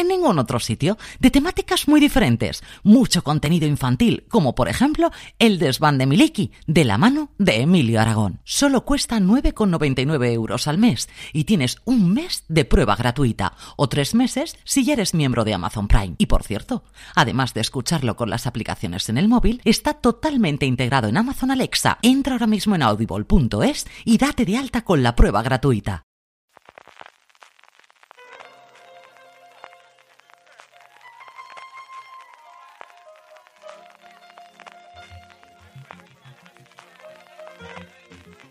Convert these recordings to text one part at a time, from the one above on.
en ningún otro sitio, de temáticas muy diferentes, mucho contenido infantil, como por ejemplo El desván de Miliki, de la mano de Emilio Aragón. Solo cuesta 9,99 euros al mes y tienes un mes de prueba gratuita o tres meses si ya eres miembro de Amazon Prime. Y por cierto, además de escucharlo con las aplicaciones en el móvil, está totalmente integrado en Amazon Alexa. Entra ahora mismo en audible.es y date de alta con la prueba gratuita.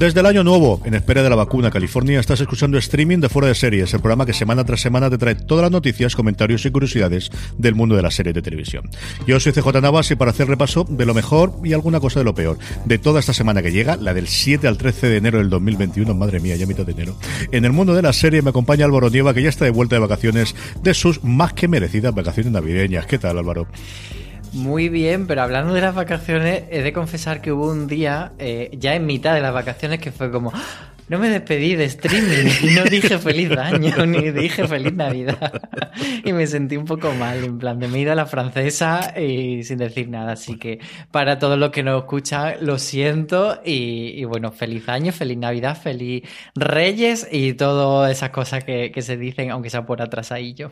Desde el año nuevo, en espera de la vacuna, California, estás escuchando streaming de Fuera de Series, el programa que semana tras semana te trae todas las noticias, comentarios y curiosidades del mundo de la serie de televisión. Yo soy CJ Navas y para hacer repaso de lo mejor y alguna cosa de lo peor de toda esta semana que llega, la del 7 al 13 de enero del 2021, madre mía, ya mitad de enero. En el mundo de la serie me acompaña Álvaro Nieva, que ya está de vuelta de vacaciones de sus más que merecidas vacaciones navideñas. ¿Qué tal, Álvaro? Muy bien, pero hablando de las vacaciones, he de confesar que hubo un día, eh, ya en mitad de las vacaciones, que fue como. No me despedí de streaming y no dije feliz año ni dije feliz Navidad. y me sentí un poco mal, en plan de me he ido a la francesa y sin decir nada. Así que para todos los que nos escuchan, lo siento y, bueno, feliz año, feliz Navidad, feliz Reyes y todas esas cosas que, se dicen, aunque sea por atrasadillo.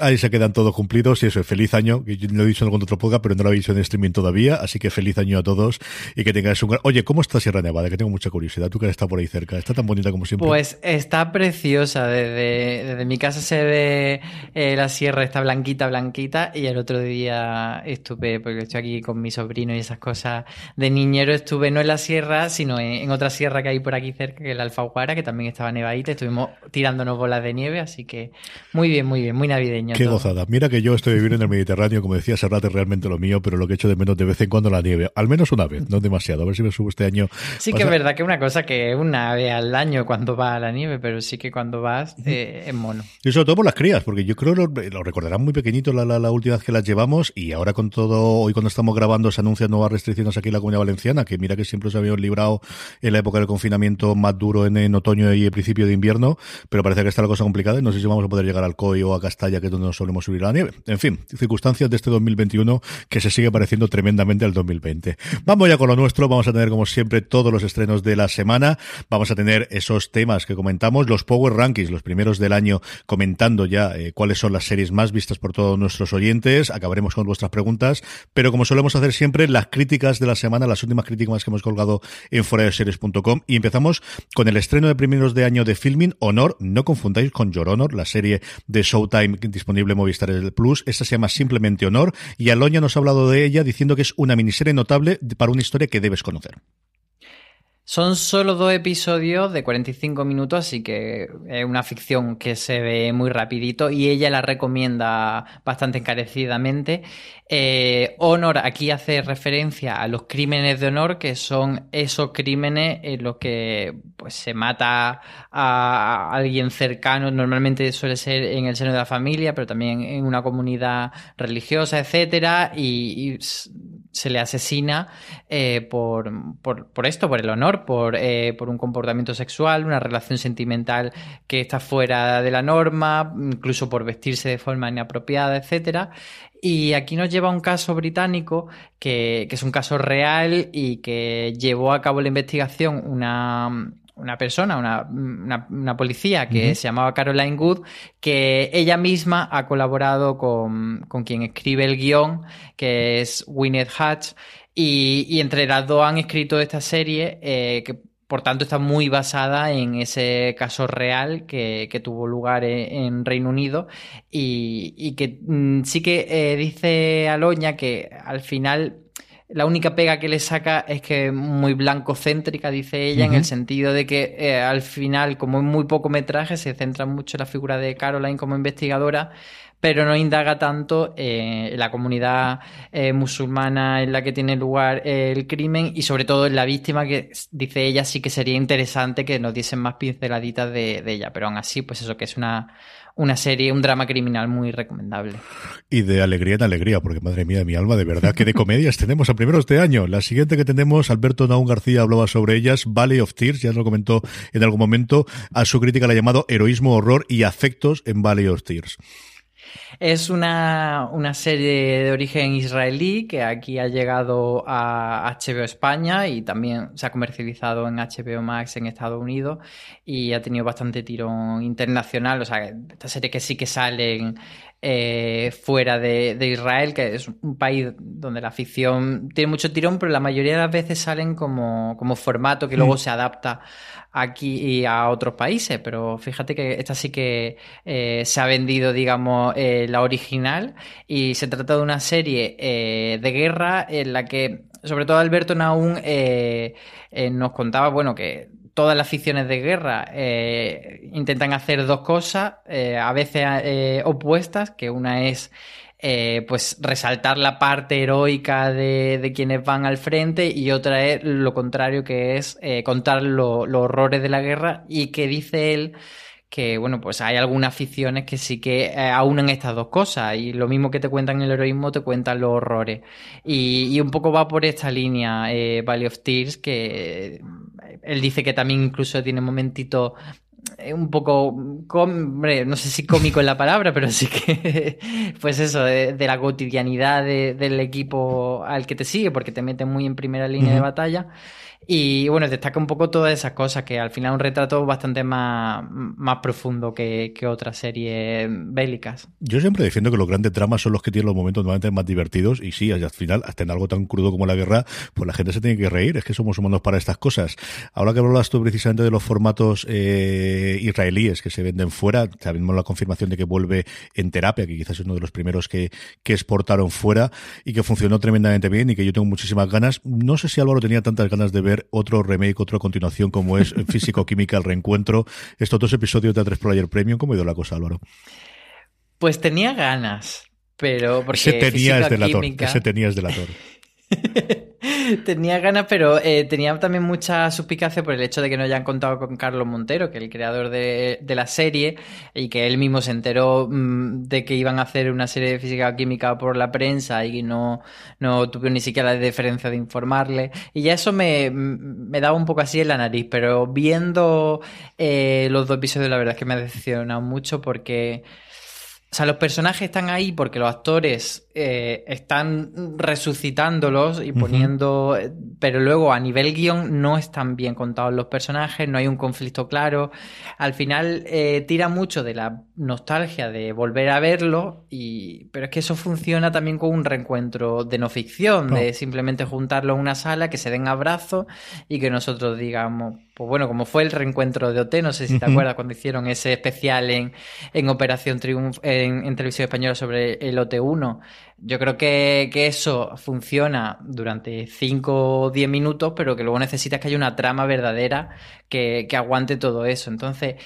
Ahí se quedan todos cumplidos y eso es feliz año, yo lo he dicho en algún otro podcast, pero no lo he dicho en streaming todavía, así que feliz año a todos y que tengáis un gran... Oye, ¿cómo está Sierra Nevada? Que tengo mucha curiosidad, tú que has estado por ahí cerca, está tan bonita como siempre. Pues está preciosa, desde, desde mi casa se ve eh, la sierra, está blanquita, blanquita, y el otro día estuve, porque estoy aquí con mi sobrino y esas cosas de niñero, estuve no en la sierra, sino en, en otra sierra que hay por aquí cerca, que es la Alfaguara, que también estaba nevadita, estuvimos tirándonos bolas de nieve, así que muy bien, muy bien, muy navideño. Qué todo. gozada. Mira que yo estoy viviendo en el Mediterráneo, como decía Serrat, es realmente lo mío, pero lo que echo de menos de vez en cuando la nieve. Al menos una vez, no demasiado. A ver si me subo este año. Sí que es verdad que una cosa que es una una vez al año cuando va a la nieve, pero sí que cuando vas eh, es mono. Y sobre todo por las crías, porque yo creo que lo, recordarán muy pequeñito la, la, última vez que las llevamos y ahora con todo, hoy cuando estamos grabando se anuncian nuevas restricciones aquí en la Comunidad Valenciana, que mira que siempre se habían librado en la época del confinamiento más duro en, en otoño y el principio de invierno, pero parece que está la cosa complicada y no sé si vamos a poder llegar al COI o a Castalla, que es donde nos solemos subir a la nieve. En fin, circunstancias de este 2021 que se sigue pareciendo tremendamente al 2020. Vamos ya con lo nuestro, vamos a tener como siempre todos los estrenos de la semana, vamos a tener esos temas que comentamos, los Power Rankings, los primeros del año, comentando ya eh, cuáles son las series más vistas por todos nuestros oyentes, acabaremos con vuestras preguntas, pero como solemos hacer siempre, las críticas de la semana, las últimas críticas que hemos colgado en foradeseries.com y empezamos con el estreno de primeros de año de Filming, Honor, no confundáis con Your Honor, la serie de Showtime disponible en Movistar Plus, esta se llama simplemente Honor y Aloña nos ha hablado de ella diciendo que es una miniserie notable para una historia que debes conocer. Son solo dos episodios de 45 minutos, así que es una ficción que se ve muy rapidito y ella la recomienda bastante encarecidamente. Eh, honor aquí hace referencia a los crímenes de honor, que son esos crímenes en los que pues, se mata a alguien cercano, normalmente suele ser en el seno de la familia, pero también en una comunidad religiosa, etcétera, y, se le asesina eh, por, por, esto, por el honor, por, eh, por un comportamiento sexual, una relación sentimental que está fuera de la norma, incluso por vestirse de forma inapropiada, etcétera. Y aquí nos lleva un caso británico que, es un caso real y que llevó a cabo la investigación una, persona, una, policía que se llamaba Caroline Good, que ella misma ha colaborado con, quien escribe el guion, que es Winnet Hatch, y, entre las dos han escrito esta serie eh, que por tanto, está muy basada en ese caso real que, tuvo lugar e, en, Reino Unido y, que mm, sí que eh, dice Aloña que al final la única pega que le saca es que es muy blancocéntrica, dice ella, en el sentido de que eh, al final, como es muy poco metraje, se centra mucho en la figura de Caroline como investigadora pero no indaga tanto eh, en la comunidad eh, musulmana en la que tiene lugar el crimen y sobre todo en la víctima que dice ella sí que sería interesante que nos diesen más pinceladitas de, ella, pero aún así pues eso que es una, una serie, un drama criminal muy recomendable. Y de alegría en alegría, porque madre mía de mi alma, de verdad que de comedias tenemos a primeros de año. La siguiente que tenemos, Alberto Naún García hablaba sobre ellas, Valley of Tears, ya lo comentó en algún momento, a su crítica la ha llamado Heroísmo, Horror y Afectos en Valley of Tears. Es una, serie de origen israelí que aquí ha llegado a HBO España y también se ha comercializado en HBO Max en Estados Unidos y ha tenido bastante tirón internacional. O sea, esta serie que sí que salen eh, fuera de, Israel, que es un país donde la ficción tiene mucho tirón, pero la mayoría de las veces salen como, como formato que luego mm. se adapta aquí y a otros países, pero fíjate que esta sí que eh, se ha vendido, digamos, eh, la original y se trata de una serie de guerra en la que, sobre todo Alberto Naún nos contaba, bueno, que todas las ficciones de guerra intentan hacer dos cosas, a veces opuestas, que una es eh, pues resaltar la parte heroica de, quienes van al frente y otra es lo contrario que es eh, contar los horrores de la guerra y que dice él que bueno pues hay algunas ficciones que sí que eh, aunan estas dos cosas y lo mismo que te cuentan el heroísmo te cuentan los horrores. Y, un poco va por esta línea Valley of Tears que él dice que también incluso tiene momentitos un poco, hombre, no sé si cómico es la palabra, pero sí que, pues eso, de, la cotidianidad del equipo al que te sigue, porque te mete muy en primera línea de batalla. Y bueno, destaca un poco todas esas cosas, que al final es un retrato bastante más, más profundo que, que otras series bélicas. Yo siempre defiendo que los grandes dramas son los que tienen los momentos normalmente más divertidos, y sí, al final, hasta en algo tan crudo como la guerra, pues la gente se tiene que reír, es que somos humanos para estas cosas. Ahora que hablas tú precisamente de los formatos eh, israelíes que se venden fuera, sabemos la confirmación de que vuelve en terapia, que quizás es uno de los primeros que, que exportaron fuera y que funcionó tremendamente bien y que yo tengo muchísimas ganas. No sé si Álvaro tenía tantas ganas de ver otro remake, otra continuación como es Físico-Química, el reencuentro. Estos dos episodios de A3 Player Premium, ¿cómo ha ido la cosa, Álvaro? Pues tenía ganas, pero porque ese tenías delator, ese tenías delator. tenía ganas, pero eh, tenía también mucha suspicacia por el hecho de que no hayan contado con Carlos Montero, que es el creador de, la serie, y que él mismo se enteró mm, de que iban a hacer una serie de física química por la prensa y no, no tuvo ni siquiera la deferencia de informarle. Y ya eso me, me daba un poco así en la nariz, pero viendo eh, los dos episodios, la verdad es que me ha decepcionado mucho porque. O sea, los personajes están ahí porque los actores eh, están resucitándolos y poniendo, pero luego a nivel guion no están bien contados los personajes, no hay un conflicto claro. Al final eh, tira mucho de la nostalgia de volver a verlo, y, pero es que eso funciona también con un reencuentro de no ficción, de simplemente juntarlo en una sala, que se den abrazos y que nosotros digamos, pues bueno, como fue el reencuentro de OT, no sé si te acuerdas cuando hicieron ese especial en, en Operación Triunfo en, en televisión española sobre el OT1 yo creo que, eso funciona durante 5 o 10 minutos, pero que luego necesitas que haya una trama verdadera que, aguante todo eso. Entonces,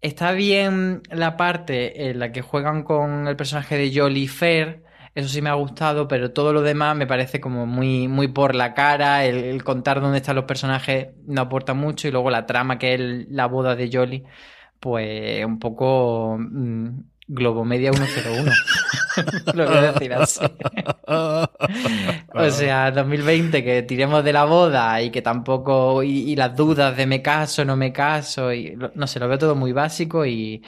está bien la parte en la que juegan con el personaje de Jolly Fair. Eso sí me ha gustado, pero todo lo demás me parece como muy, muy por la cara. El, contar dónde están los personajes no aporta mucho. Y luego la trama, que es la boda de Jolly, pues un poco mm, Globomedia 101. Lo voy a decir así. o sea, 2020 que tiremos de la boda y que tampoco. Y, las dudas de me caso, no me caso. Y, no sé, lo veo todo muy básico y,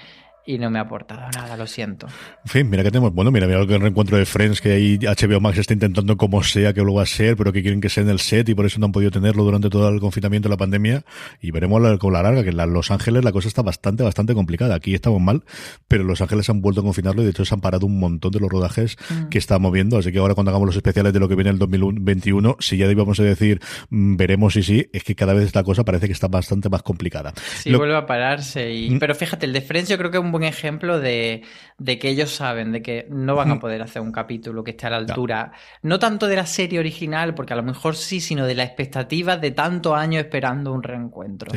y no me ha aportado nada, lo siento. En fin, mira que tenemos, bueno, mira, mira el reencuentro de Friends que ahí HBO Max está intentando como sea que lo va a ser, pero que quieren que sea en el set y por eso no han podido tenerlo durante todo el confinamiento de la pandemia y veremos con la larga que en Los Ángeles la cosa está bastante, bastante complicada. Aquí estamos mal, pero Los Ángeles han vuelto a confinarlo y de hecho se han parado un montón de los rodajes mm. que estamos viendo, así que ahora cuando hagamos los especiales de lo que viene el 2021, si ya íbamos a decir mm, veremos y sí, es que cada vez la cosa parece que está bastante más complicada. Sí, vuelve a pararse y... Mm. Pero fíjate, el de Friends yo creo que es un buen ejemplo de, que ellos saben de que no van a poder hacer un capítulo que esté a la altura, no, tanto de la serie original, porque a lo mejor sí, sino de la expectativa de tantos años esperando un reencuentro.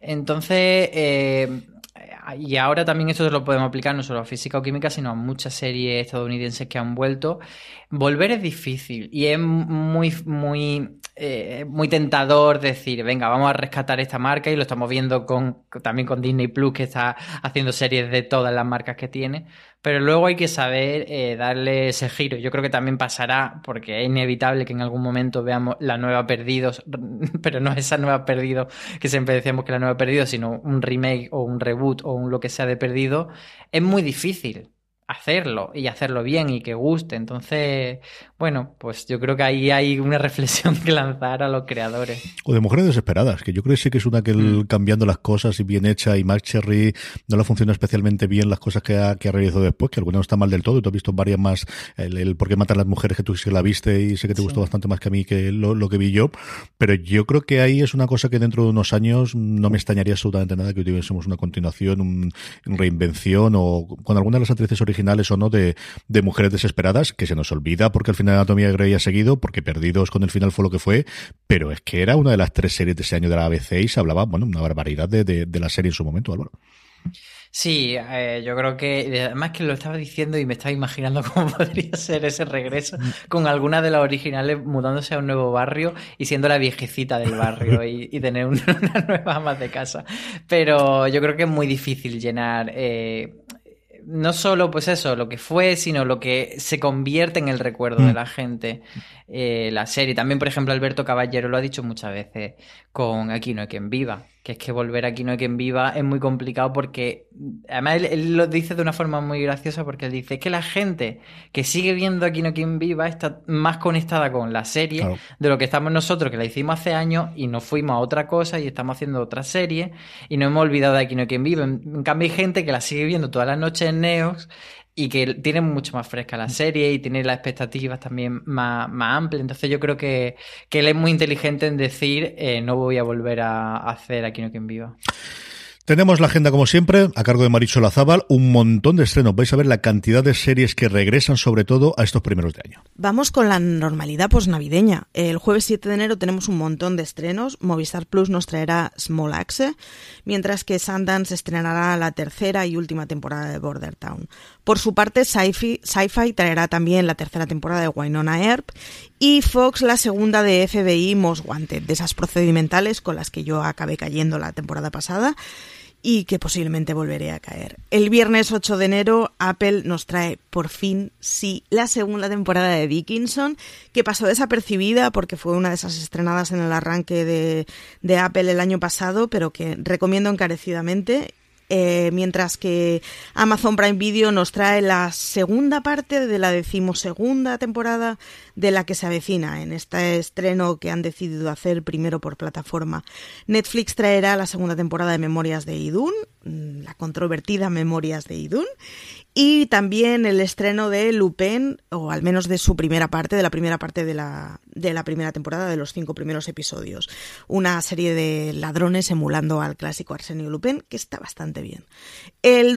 Entonces, eh, y ahora también esto lo podemos aplicar no solo a física o química, sino a muchas series estadounidenses que han vuelto. Volver es difícil y es muy, muy, eh, muy tentador decir, venga, vamos a rescatar esta marca y lo estamos viendo con, también con Disney Plus que está haciendo series de todas las marcas que tiene. Pero luego hay que saber eh, darle ese giro. Yo creo que también pasará, porque es inevitable que en algún momento veamos la nueva Perdidos, pero no esa nueva Perdidos que siempre decíamos que la nueva Perdidos, sino un remake o un reboot o un lo que sea de Perdido. Es muy difícil hacerlo y hacerlo bien y que guste. Entonces, bueno, pues yo creo que ahí hay una reflexión que lanzar a los creadores. O de mujeres desesperadas, que yo creo que sí que es una que mm. cambiando las cosas y bien hecha y Mark Cherry no le funciona especialmente bien las cosas que ha, que ha realizado después, que alguna no está mal del todo y tú has visto varias más, el, por qué matan las mujeres que tú sí la viste y sé que te gustó bastante más que a mí que lo, que vi yo, pero yo creo que ahí es una cosa que dentro de unos años no me extrañaría absolutamente nada que tuviésemos una continuación, un, una reinvención o con alguna de las actrices originales o no de, mujeres desesperadas, que se nos olvida porque al final Anatomía de Grey ha seguido, porque Perdidos con el final fue lo que fue, pero es que era una de las tres series de ese año de la ABC y se hablaba, bueno, una barbaridad de, de, la serie en su momento, Álvaro. Sí, eh, yo creo que además que lo estaba diciendo y me estaba imaginando cómo podría ser ese regreso con alguna de las originales mudándose a un nuevo barrio y siendo la viejecita del barrio y, tener una, nueva ama de casa. Pero yo creo que es muy difícil llenar eh, no solo pues eso, lo que fue, sino lo que se convierte en el recuerdo de mm. la gente. Eh, la serie. También, por ejemplo, Alberto Caballero lo ha dicho muchas veces con Aquí no hay quien viva, que es que volver aquí no hay quien viva es muy complicado porque, además, él, lo dice de una forma muy graciosa porque él dice que la gente que sigue viendo Aquí no hay quien viva está más conectada con la serie de lo que estamos nosotros, que la hicimos hace años y nos fuimos a otra cosa y estamos haciendo otra serie y no hemos olvidado de Aquí no hay quien viva. En, cambio, hay gente que la sigue viendo todas las noches en Neos y que tiene mucho más fresca la serie y tiene las expectativas también más, más amplias. Entonces yo creo que, que, él es muy inteligente en decir eh, no voy a volver a hacer Aquí no quien viva. Tenemos la agenda como siempre, a cargo de Maricho Lazábal, un montón de estrenos. Vais a ver la cantidad de series que regresan sobre todo a estos primeros de año. Vamos con la normalidad posnavideña. El jueves 7 de enero tenemos un montón de estrenos. Movistar Plus nos traerá Small Axe, mientras que Sundance estrenará la tercera y última temporada de Border Town. Por su parte, Sci-Fi traerá también la tercera temporada de Winona Earp y Fox la segunda de FBI Most Wanted, de esas procedimentales con las que yo acabé cayendo la temporada pasada y que posiblemente volveré a caer. El viernes 8 de enero Apple nos trae por fin, sí, la segunda temporada de Dickinson, que pasó desapercibida porque fue una de esas estrenadas en el arranque de, de Apple el año pasado, pero que recomiendo encarecidamente eh, mientras que Amazon Prime Video nos trae la segunda parte de la decimosegunda temporada de la que se avecina en este estreno que han decidido hacer primero por plataforma. Netflix traerá la segunda temporada de Memorias de Idún, mm, la controvertida Memorias de Idún, y también el estreno de Lupin, o al menos de su primera parte, de la primera parte de la, de la primera temporada, de los cinco primeros episodios. Una serie de ladrones emulando al clásico Arsenio Lupin, que está bastante bien. El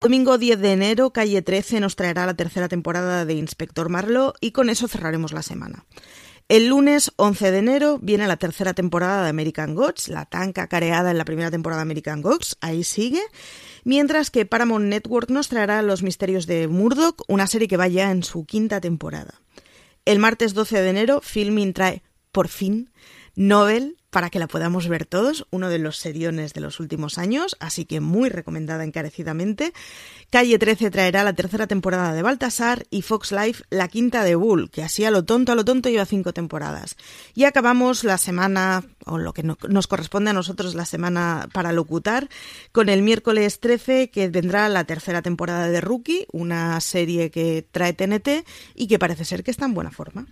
Domingo 10 de enero, Calle 13 nos traerá la tercera temporada de Inspector Marlowe y con eso cerraremos la semana. El lunes 11 de enero viene la tercera temporada de American Gods, la tan cacareada en la primera temporada de American Gods, ahí sigue mientras que Paramount Network nos traerá Los Misterios de Murdoch, una serie que va ya en su quinta temporada. El martes 12 de enero, Filmin trae, por fin, Nobel, para que la podamos ver todos, uno de los seriones de los últimos años, así que muy recomendada encarecidamente. Calle 13 traerá la tercera temporada de Baltasar y Fox Life la quinta de Bull, que así a lo tonto a lo tonto lleva cinco temporadas. Y acabamos la semana, o lo que nos corresponde a nosotros la semana para locutar, con el miércoles 13 que vendrá la tercera temporada de Rookie, una serie que trae TNT y que parece ser que está en buena forma.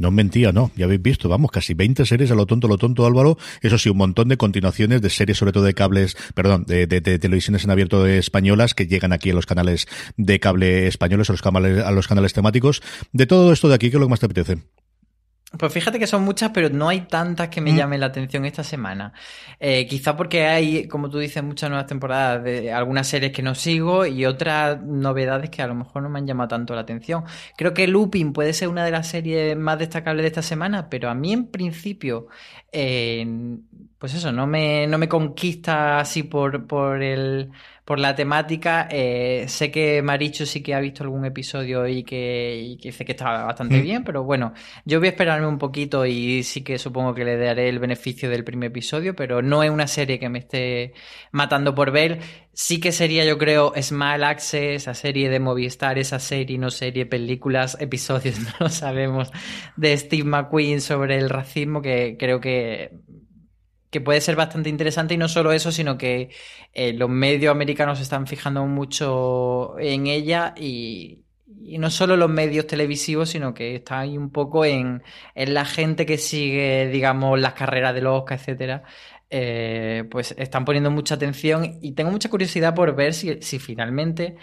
No mentía, no, ya habéis visto, vamos, casi 20 series a lo tonto, lo tonto, Álvaro. Eso sí, un montón de continuaciones de series, sobre todo de cables, perdón, de, televisiones en abierto españolas que llegan aquí a los canales de cable españoles, a los canales, a los canales temáticos. De todo esto de aquí, ¿qué es lo que más te apetece? Pues fíjate que son muchas, pero no hay tantas que me mm. llamen la atención esta semana. Eh, quizá porque hay, como tú dices, muchas nuevas temporadas de algunas series que no sigo y otras novedades que a lo mejor no me han llamado tanto la atención. Creo que Looping puede ser una de las series más destacables de esta semana, pero a mí en principio, eh, pues eso, no me, no me conquista así por, por el por la temática. Eh, sé que Maricho sí que ha visto algún episodio y que, dice que está bastante mm. bien, pero bueno, yo voy a esperarme un poquito y sí que supongo que le daré el beneficio del primer episodio, pero no es una serie que me esté matando por ver. Sí que sería, yo creo, Small Access, esa serie de Movistar, esa serie, no serie, películas, episodios, no lo sabemos, de Steve McQueen sobre el racismo, que creo que que puede ser bastante interesante y no solo eso, sino que eh, los medios americanos están fijando mucho en ella y, no solo los medios televisivos, sino que está ahí un poco en, la gente que sigue, digamos, las carreras de los Oscar, etcétera. Eh, pues están poniendo mucha atención y tengo mucha curiosidad por ver si, si finalmente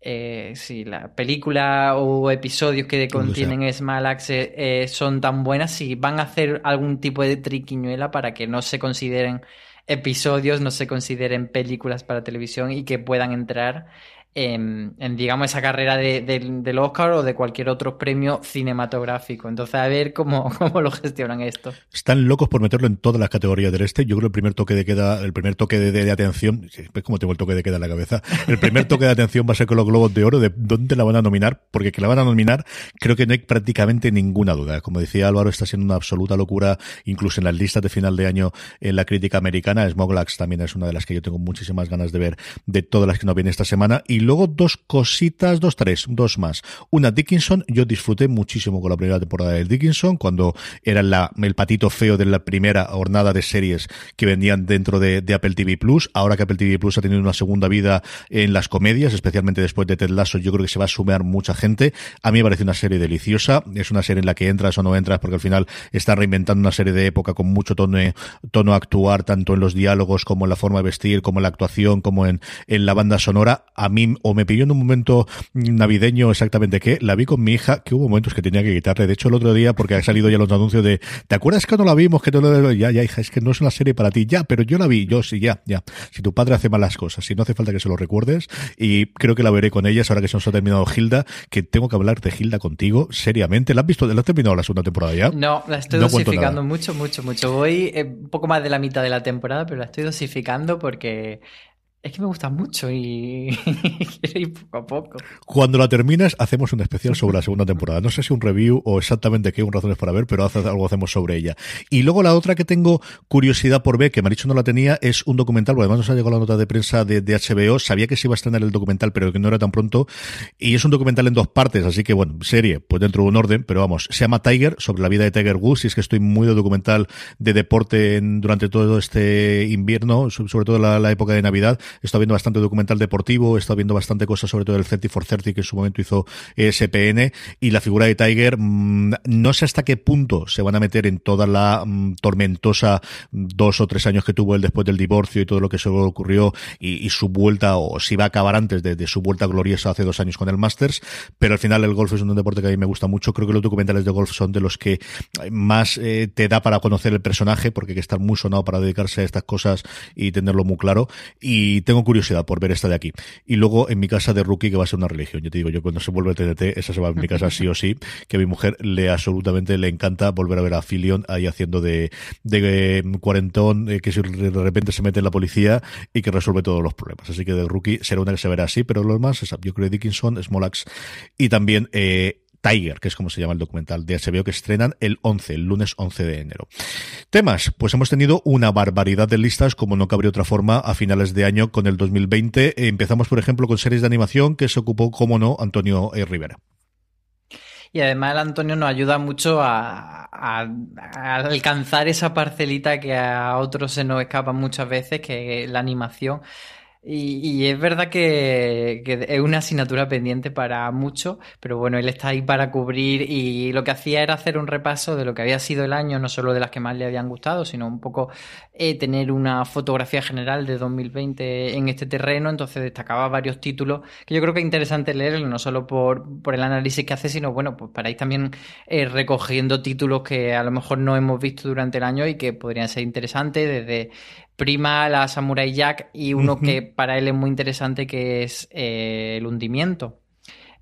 eh, si la película o episodios que contienen Small Access eh, son tan buenas, si van a hacer algún tipo de triquiñuela para que no se consideren episodios, no se consideren películas para televisión y que puedan entrar en, digamos, esa carrera de, del Oscar o de cualquier otro premio cinematográfico. Entonces, a ver cómo, cómo lo gestionan esto. Están locos por meterlo en todas las categorías del este. Yo creo que el primer toque de queda, el primer toque de, atención, como tengo el toque de queda en la cabeza, el primer toque de atención va a ser con los Globos de Oro, de dónde la van a nominar, porque que la van a nominar, creo que no hay prácticamente ninguna duda. Como decía Álvaro, está siendo una absoluta locura, incluso en las listas de final de año en la crítica americana. Smoglax también es una de las que yo tengo muchísimas ganas de ver de todas las que no vienen esta semana. Y luego dos cositas, dos, tres, dos más. Una Dickinson, yo disfruté muchísimo con la primera temporada de Dickinson, cuando era la, el patito feo de la primera jornada de series que vendían dentro de, Apple TV Plus. Ahora que Apple TV Plus ha tenido una segunda vida en las comedias, especialmente después de Ted Lasso, yo creo que se va a sumar mucha gente. A mí me parece una serie deliciosa. Es una serie en la que entras o no entras, porque al final está reinventando una serie de época con mucho tono, tono actuar, tanto en los diálogos como en la forma de vestir, como en la actuación, como en, en la banda sonora. A mí, o me pilló en un momento navideño exactamente que la vi con mi hija, que hubo momentos que tenía que quitarle. De hecho, el otro día, porque ha salido ya los anuncios de, ¿te acuerdas que no la vimos? Que no lo... Ya, ya, hija, es que no es una serie para ti. Ya, pero yo la vi, yo sí, ya, ya. Si tu padre hace malas cosas, si no hace falta que se lo recuerdes, y creo que la veré con ellas ahora que se nos ha terminado Hilda, que tengo que hablar de Hilda contigo, seriamente. ¿La has visto? ¿La has terminado la segunda temporada ya? No, la estoy dosificando mucho, mucho, mucho. Voy eh, un poco más de la mitad de la temporada, pero la estoy dosificando porque es que me gusta mucho y quiero ir poco a poco. Cuando la terminas, hacemos un especial sobre la segunda temporada. No sé si un review o exactamente qué un razones para ver, pero algo hacemos sobre ella. Y luego la otra que tengo curiosidad por ver, que Maricho no la tenía, es un documental, porque además nos ha llegado la nota de prensa de, HBO. Sabía que se iba a estrenar el documental, pero que no era tan pronto. Y es un documental en dos partes, así que bueno, serie, pues dentro de un orden, pero vamos, se llama Tiger, sobre la vida de Tiger Woods, y es que estoy muy de documental de deporte durante todo este invierno, sobre todo la época de Navidad Estado viendo bastante documental deportivo, he estado viendo bastante cosas sobre todo el 30 for 30 que en su momento hizo SPN y la figura de Tiger, mm, no sé hasta qué punto se van a meter en toda la mm, tormentosa dos o tres años que tuvo él después del divorcio y todo lo que se ocurrió y, su vuelta o si va a acabar antes de, su vuelta gloriosa hace dos años con el Masters, pero al final el golf es un deporte que a mí me gusta mucho. Creo que los documentales de golf son de los que más eh, te da para conocer el personaje porque hay que estar muy sonado para dedicarse a estas cosas y tenerlo muy claro. Y tengo curiosidad por ver esta de aquí. Y luego en mi casa de rookie, que va a ser una religión. Yo te digo, yo cuando se vuelve el TNT, esa se va a mi casa sí o sí, que a mi mujer le absolutamente le encanta volver a ver a Filion ahí haciendo de, de, cuarentón, eh, que si de repente se mete en la policía y que resuelve todos los problemas. Así que de rookie será una que se verá así, pero lo demás, yo creo Dickinson, Smolax y también eh, Tiger, que es como se llama el documental de HBO que estrenan el 11, el lunes 11 de enero. Temas, pues hemos tenido una barbaridad de listas, como no cabría otra forma, a finales de año con el 2020. Empezamos, por ejemplo, con series de animación que se ocupó, como no, Antonio e. Rivera. Y además el Antonio nos ayuda mucho a, alcanzar esa parcelita que a otros se nos escapa muchas veces, que la animación. Y, es verdad que, es una asignatura pendiente para muchos, pero bueno, él está ahí para cubrir y lo que hacía era hacer un repaso de lo que había sido el año, no solo de las que más le habían gustado, sino un poco eh, tener una fotografía general de 2020 en este terreno, entonces destacaba varios títulos que yo creo que es interesante leer, no solo por, por el análisis que hace, sino bueno, pues para ir también eh, recogiendo títulos que a lo mejor no hemos visto durante el año y que podrían ser interesantes, desde prima la Samurai Jack y uno que para él es muy interesante que es eh, el hundimiento.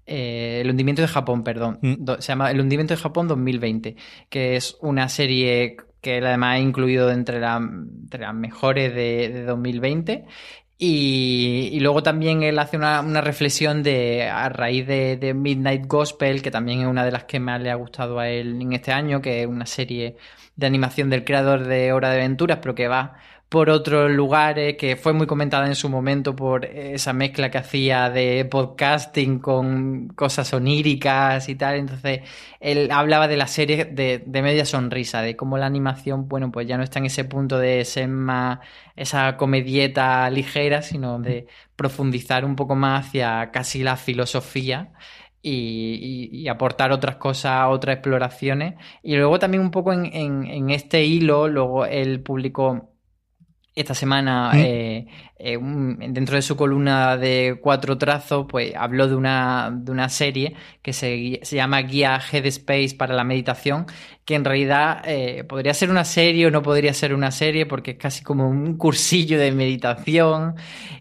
Eh, el hundimiento de Japón, perdón. Mm. Se llama El hundimiento de Japón 2020, que es una serie que él además ha incluido entre, las mejores de, 2020. Y, luego también él hace una, reflexión de a raíz de, de, Midnight Gospel, que también es una de las que más le ha gustado a él en este año, que es una serie de animación del creador de Hora de Aventuras, pero que va por otros lugares, que fue muy comentada en su momento por esa mezcla que hacía de podcasting con cosas oníricas y tal. Entonces, él hablaba de la serie de, media sonrisa, de cómo la animación, bueno, pues ya no está en ese punto de ser más esa comedieta ligera, sino de profundizar un poco más hacia casi la filosofía. Y, aportar otras cosas, otras exploraciones. Y luego también un poco en, en este hilo, luego él publicó esta semana, ¿Mm? eh, eh, un- dentro de su columna de cuatro trazos, pues habló de una, de una serie que se, se llama Guía Headspace para la meditación, que en realidad eh, podría ser una serie o no podría ser una serie, porque es casi como un cursillo de meditación.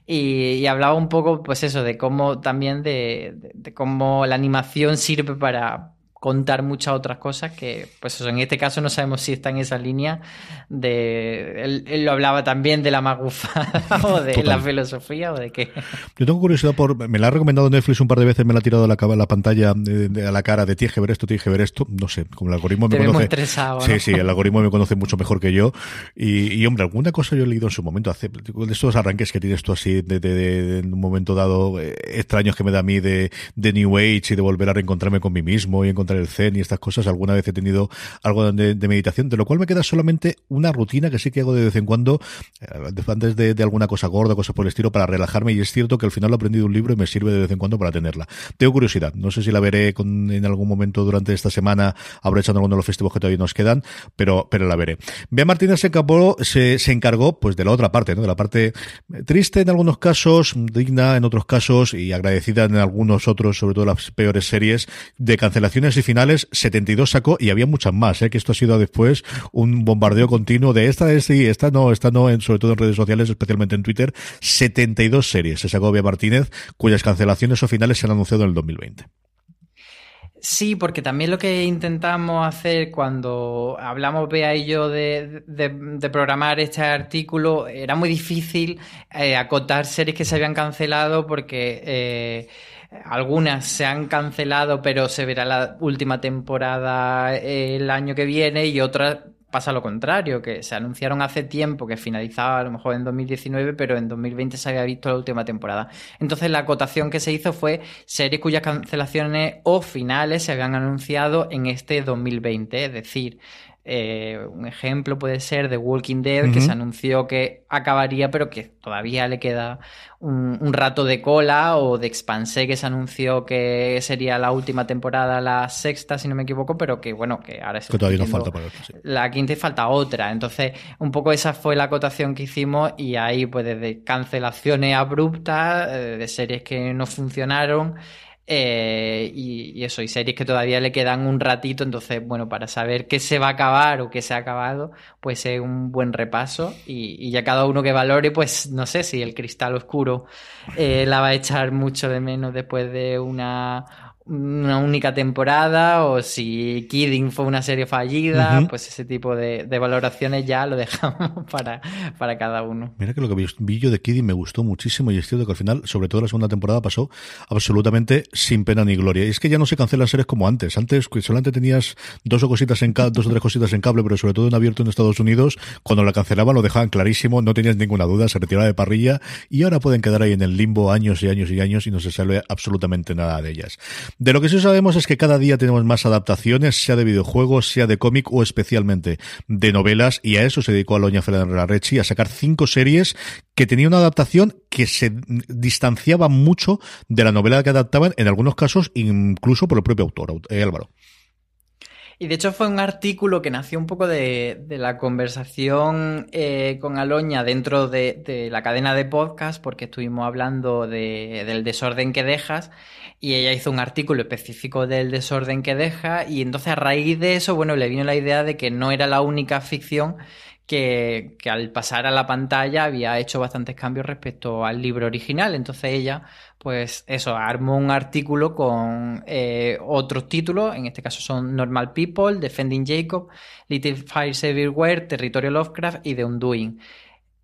Y, y hablaba un poco, pues eso, de cómo también de, de- de cómo la animación sirve para contar muchas otras cosas que, pues eso, en este caso no sabemos si está en esa línea de... Él, él lo hablaba también de la magufada o de Total. la filosofía o de qué. Yo tengo curiosidad por. Me la ha recomendado Netflix un par de veces, me la ha tirado a la, la pantalla de- de- a la cara de tienes que ver esto, tienes que ver esto. No sé, como el algoritmo me Te conoce. estresado, Sí, ¿no? sí, el algoritmo me conoce mucho mejor que yo. Y, y, hombre, alguna cosa yo he leído en su momento, hace de estos arranques que tienes tú así, de, de- de- un momento dado, eh, extraños que me da a mí de, de New Age y de volver a reencontrarme con mí mismo y encontrar el Zen y estas cosas. Alguna vez he tenido algo de, de meditación, de lo cual me queda solamente una rutina que sí que hago de vez en cuando, eh, antes de, alguna cosa gorda, cosas por el estilo, para relajarme. Y es cierto que al final lo he aprendido de un libro y me sirve de vez en cuando para tenerla. Tengo curiosidad, no sé si la veré con, en algún momento durante esta semana, aprovechando alguno de los festivos que todavía nos quedan, pero, pero la veré. Bea Martínez se encargó, se encargó pues de la otra parte, ¿no? de la parte triste en algunos casos, digna en otros casos y agradecida en algunos otros, sobre todo las peores series, de cancelaciones y finales, 72 sacó y había muchas más, ¿eh? que esto ha sido después un bombardeo continuo de esta es sí, esta no, esta no, en, sobre todo en redes sociales, especialmente en Twitter, 72 series se sacó Bea Martínez, cuyas cancelaciones o finales se han anunciado en el 2020. Sí, porque también lo que intentamos hacer cuando hablamos Bea y yo de, programar este artículo, era muy difícil eh, acotar series que se habían cancelado porque eh, algunas se han cancelado pero se verá la última temporada eh, el año que viene y otras pasa lo contrario, que se anunciaron hace tiempo que finalizaba a lo mejor en 2019, pero en 2020 se había visto la última temporada. Entonces la acotación que se hizo fue series cuyas cancelaciones o finales se habían anunciado en este 2020, es decir, eh, un ejemplo puede ser The Walking Dead, que se anunció que acabaría, pero que todavía le queda un, un rato de cola, o de Expanse, que se anunció que sería la última temporada, la sexta, si no me equivoco, pero que bueno, que ahora se Que todavía falta para sí. la quinta y falta otra. Entonces, un poco esa fue la acotación que hicimos y ahí pues desde cancelaciones abruptas eh, de series que no funcionaron eh, y, eso, y series que todavía le quedan un ratito. Entonces, bueno, para saber qué se va a acabar o qué se ha acabado, pues es un buen repaso y, y ya cada uno que valore, pues no sé si el cristal oscuro eh, la va a echar mucho de menos después de una una única temporada o si Kidding fue una serie fallida, pues ese tipo de, de valoraciones ya lo dejamos para, para cada uno. Mira que lo que vi, yo de Kiddy me gustó muchísimo y es cierto que al final, sobre todo la segunda temporada, pasó absolutamente sin pena ni gloria. Y es que ya no se cancelan series como antes. Antes solamente tenías dos o cositas en dos o tres cositas en cable, pero sobre todo en abierto en Estados Unidos, cuando la cancelaban lo dejaban clarísimo, no tenías ninguna duda, se retiraba de parrilla y ahora pueden quedar ahí en el limbo años y años y años y no se sabe absolutamente nada de ellas. De lo que sí sabemos es que cada día tenemos más adaptaciones, sea de videojuegos, sea de cómic o especialmente de novelas, y a eso se dedicó Aloña Ferrarrechi, a sacar cinco series que tenían una adaptación que se distanciaba mucho de la novela que adaptaban, en algunos casos incluso por el propio autor, eh, Álvaro. Y de hecho fue un artículo que nació un poco de, la conversación eh, con Aloña dentro de, de la cadena de podcast, porque estuvimos hablando de- del desorden que dejas, y ella hizo un artículo específico del desorden que deja, y entonces a raíz de eso, bueno, le vino la idea de que no era la única ficción que, que al pasar a la pantalla había hecho bastantes cambios respecto al libro original. Entonces ella, pues eso, armó un artículo con eh, otros títulos, en este caso son Normal People, Defending Jacob, Little Fires Everywhere, Territorio Lovecraft y The Undoing.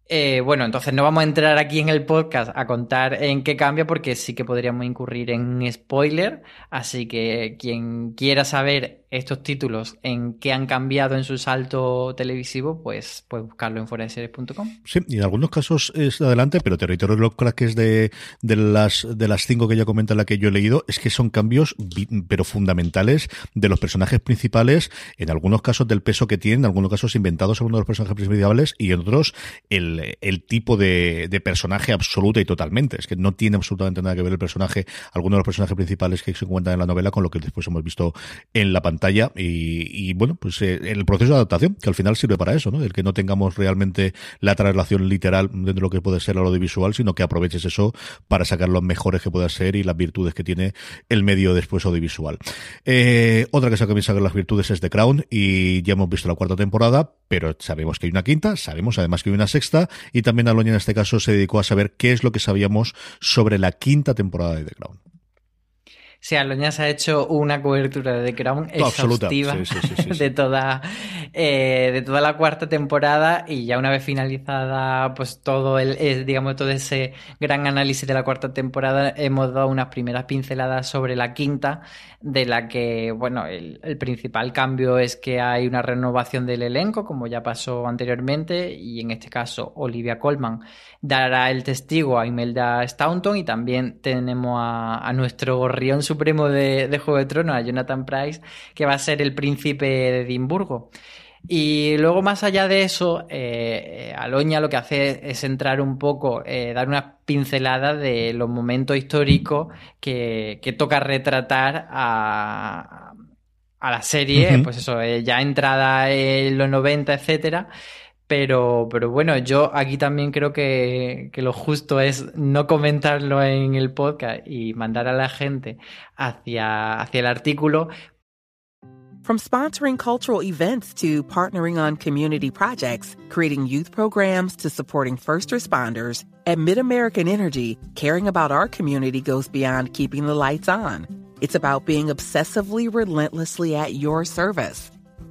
Eh, bueno, entonces no vamos a entrar aquí en el podcast a contar en qué cambia porque sí que podríamos incurrir en spoiler, así que quien quiera saber estos títulos en qué han cambiado en su salto televisivo, pues puede buscarlo en fueradeseries.com. Sí, y en algunos casos es adelante, pero Territorio Lovecraft, que es de, de las de las cinco que ella comenta, la que yo he leído, es que son cambios, pero fundamentales, de los personajes principales, en algunos casos del peso que tienen, en algunos casos inventados algunos de los personajes principales, y en otros el, el tipo de, de personaje absoluta y totalmente. Es que no tiene absolutamente nada que ver el personaje, algunos de los personajes principales que se encuentran en la novela con lo que después hemos visto en la pantalla. Y, bueno, pues eh, el proceso de adaptación, que al final sirve para eso, ¿no? El que no tengamos realmente la traslación literal dentro de lo que puede ser el audiovisual, sino que aproveches eso para sacar los mejores que pueda ser y las virtudes que tiene el medio después audiovisual. Eh, otra cosa que también sacar las virtudes es The Crown y ya hemos visto la cuarta temporada, pero sabemos que hay una quinta, sabemos además que hay una sexta y también Aloña en este caso se dedicó a saber qué es lo que sabíamos sobre la quinta temporada de The Crown. Sí, Aloña se ha hecho una cobertura de The Crown exhaustiva de toda eh, de toda la cuarta temporada y ya una vez finalizada pues todo el eh, digamos todo ese gran análisis de la cuarta temporada hemos dado unas primeras pinceladas sobre la quinta de la que bueno el, el principal cambio es que hay una renovación del elenco como ya pasó anteriormente y en este caso Olivia Colman dará el testigo a Imelda Staunton y también tenemos a, nuestro gorrión supremo de, Juego de Tronos, a Jonathan Price, que va a ser el príncipe de Edimburgo. Y luego, más allá de eso, eh, Aloña lo que hace es entrar un poco, eh, dar una pincelada de los momentos históricos que, toca retratar a, a la serie, pues eso, eh, ya entrada en los 90, etcétera, pero, pero bueno, yo aquí también creo que, lo justo es no comentarlo en el podcast y mandar a la gente hacia, hacia el artículo. From sponsoring cultural events to partnering on community projects, creating youth programs to supporting first responders, at MidAmerican Energy, caring about our community goes beyond keeping the lights on. It's about being obsessively relentlessly at your service.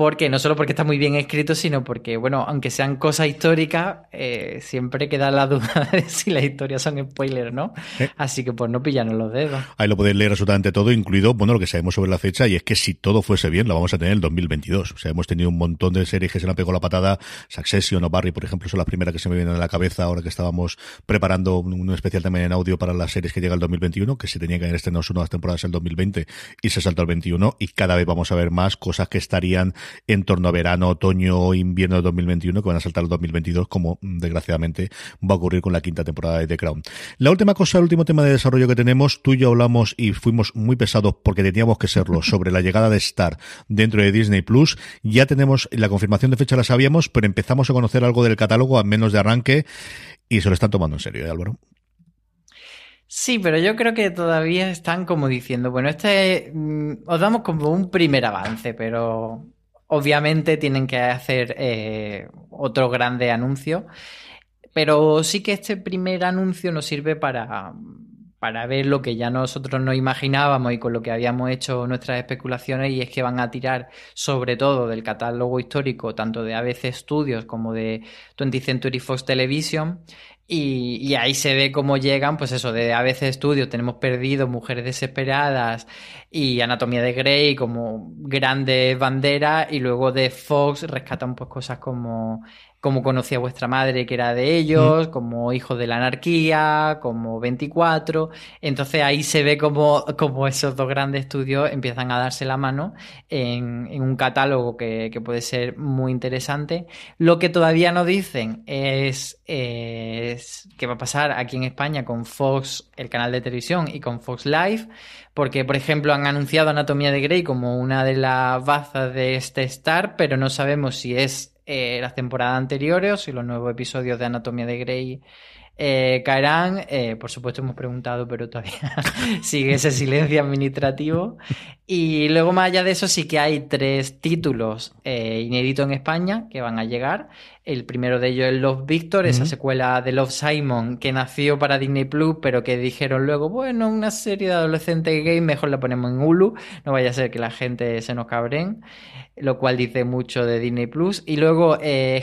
porque no solo porque está muy bien escrito, sino porque, bueno, aunque sean cosas históricas, eh, siempre queda la duda de si las historias son spoilers, ¿no? Así que pues no pillan los dedos. Ahí lo podéis leer absolutamente todo, incluido, bueno, lo que sabemos sobre la fecha, y es que si todo fuese bien, lo vamos a tener en el 2022. O sea, hemos tenido un montón de series que se le han pegado la patada, Succession o Barry, por ejemplo, son las primeras que se me vienen a la cabeza ahora que estábamos preparando un, especial también en audio para las series que llega el 2021, que se tenía que haber estrenado unas temporadas el 2020 y se saltó al 21, y cada vez vamos a ver más cosas que estarían en torno a verano, otoño invierno de 2021 que van a saltar al 2022 como mm, desgraciadamente va a ocurrir con la quinta temporada de The Crown. La última cosa, el último tema de desarrollo que tenemos, tú y yo hablamos y fuimos muy pesados porque teníamos que serlo sobre la llegada de Star dentro de Disney Plus. Ya tenemos la confirmación de fecha, la sabíamos, pero empezamos a conocer algo del catálogo a menos de arranque y se lo están tomando en serio, ¿eh, Álvaro? Sí, pero yo creo que todavía están como diciendo, bueno, este mm, os damos como un primer avance, pero obviamente tienen que hacer eh, otro grande anuncio. Pero sí que este primer anuncio nos sirve para, para ver lo que ya nosotros nos imaginábamos y con lo que habíamos hecho nuestras especulaciones y es que van a tirar sobre todo del catálogo histórico tanto de ABC Studios como de 20th Century Fox Television y, ahí se ve cómo llegan, pues eso, de a veces estudios tenemos perdido Mujeres Desesperadas y Anatomía de Grey como grandes banderas y luego de Fox rescatan pues cosas como como conocía vuestra madre que era de ellos, como Hijos de la Anarquía, como 24. Entonces ahí se ve como, como esos dos grandes estudios empiezan a darse la mano en, un catálogo que, puede ser muy interesante. Lo que todavía no dicen es, es qué va a pasar aquí en España con Fox, el canal de televisión, y con Fox Live, porque por ejemplo han anunciado Anatomía de Grey como una de las bazas de este Star, pero no sabemos si es eh, las temporadas anteriores si los nuevos episodios de Anatomía de Grey eh, caerán. Eh, por supuesto, hemos preguntado, pero todavía sigue ese silencio administrativo. Y luego, más allá de eso, sí que hay tres títulos inéditos en España que van a llegar. El primero de ellos es Love Victor, esa secuela de Love Simon que nació para Disney Plus, pero que dijeron luego, bueno, una serie de adolescentes gay, mejor la ponemos en Hulu, no vaya a ser que la gente se nos cabren lo cual dice mucho de Disney Plus. Y luego eh,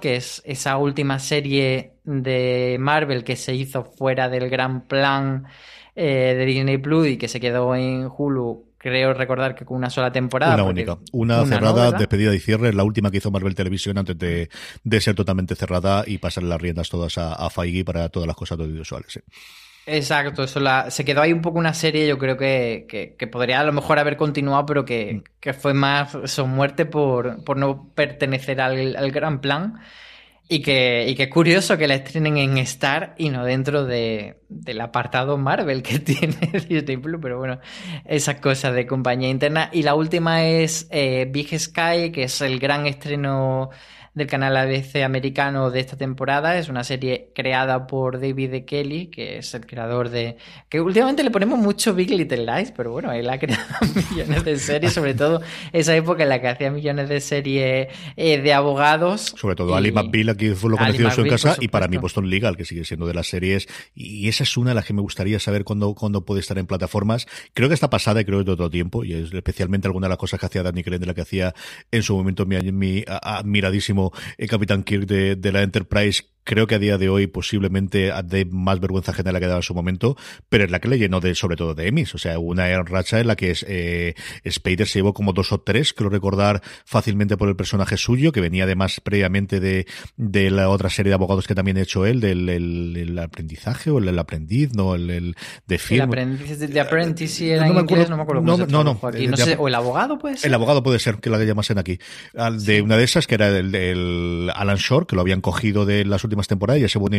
que es esa última serie de Marvel que se hizo fuera del gran plan eh, de Disney Plus y que se quedó en Hulu creo recordar que con una sola temporada. Una única. Una, cerrada, despedida y cierre, la última que hizo Marvel Televisión antes de, de ser totalmente cerrada y pasar las riendas todas a, a Feige para todas las cosas audiovisuales. Exacto, eso la, se quedó ahí un poco una serie, yo creo que, que, podría a lo mejor haber continuado, pero que, mm. que fue más son muerte por, por no pertenecer al, al gran plan. Y que, y que curioso que la estrenen en Star y no dentro de, del apartado Marvel que tiene Disney Plus, pero bueno, esas cosas de compañía interna. Y la última es eh, Big Sky, que es el gran estreno del canal ABC americano de esta temporada. Es una serie creada por David e. Kelly, que es el creador de... que últimamente le ponemos mucho Big Little Lies, pero bueno, él ha creado millones de series, sobre todo esa época en la que hacía millones de series eh, de abogados. Sobre todo Ali McBeal, aquí fue lo conocido en su casa, y para mí Boston Legal, que sigue siendo de las series, y esa es una de las que me gustaría saber cuándo, cuándo puede estar en plataformas. Creo que está pasada y creo que de todo tiempo, y es especialmente alguna de las cosas que hacía Danny Crane, de la que hacía en su momento mi, mi admiradísimo el Capitán Kirk de, de la Enterprise creo que a día de hoy posiblemente de más vergüenza general que daba en su momento, pero es la que le llenó de, sobre todo de Emmys. O sea, una racha en la que es, eh, Spader se llevó como dos o tres, creo recordar fácilmente por el personaje suyo, que venía además previamente de, de la otra serie de abogados que también ha hecho él, del el, aprendizaje o el, aprendiz, no, el, de film. El aprendiz, de aprendiz si era no, en inglés, no me acuerdo. No, no, no, o el abogado puede ser. El abogado puede ser, que la llamasen aquí. De una de esas, que era el, el Alan Shore, que lo habían cogido de las últimas temporadas y ese buen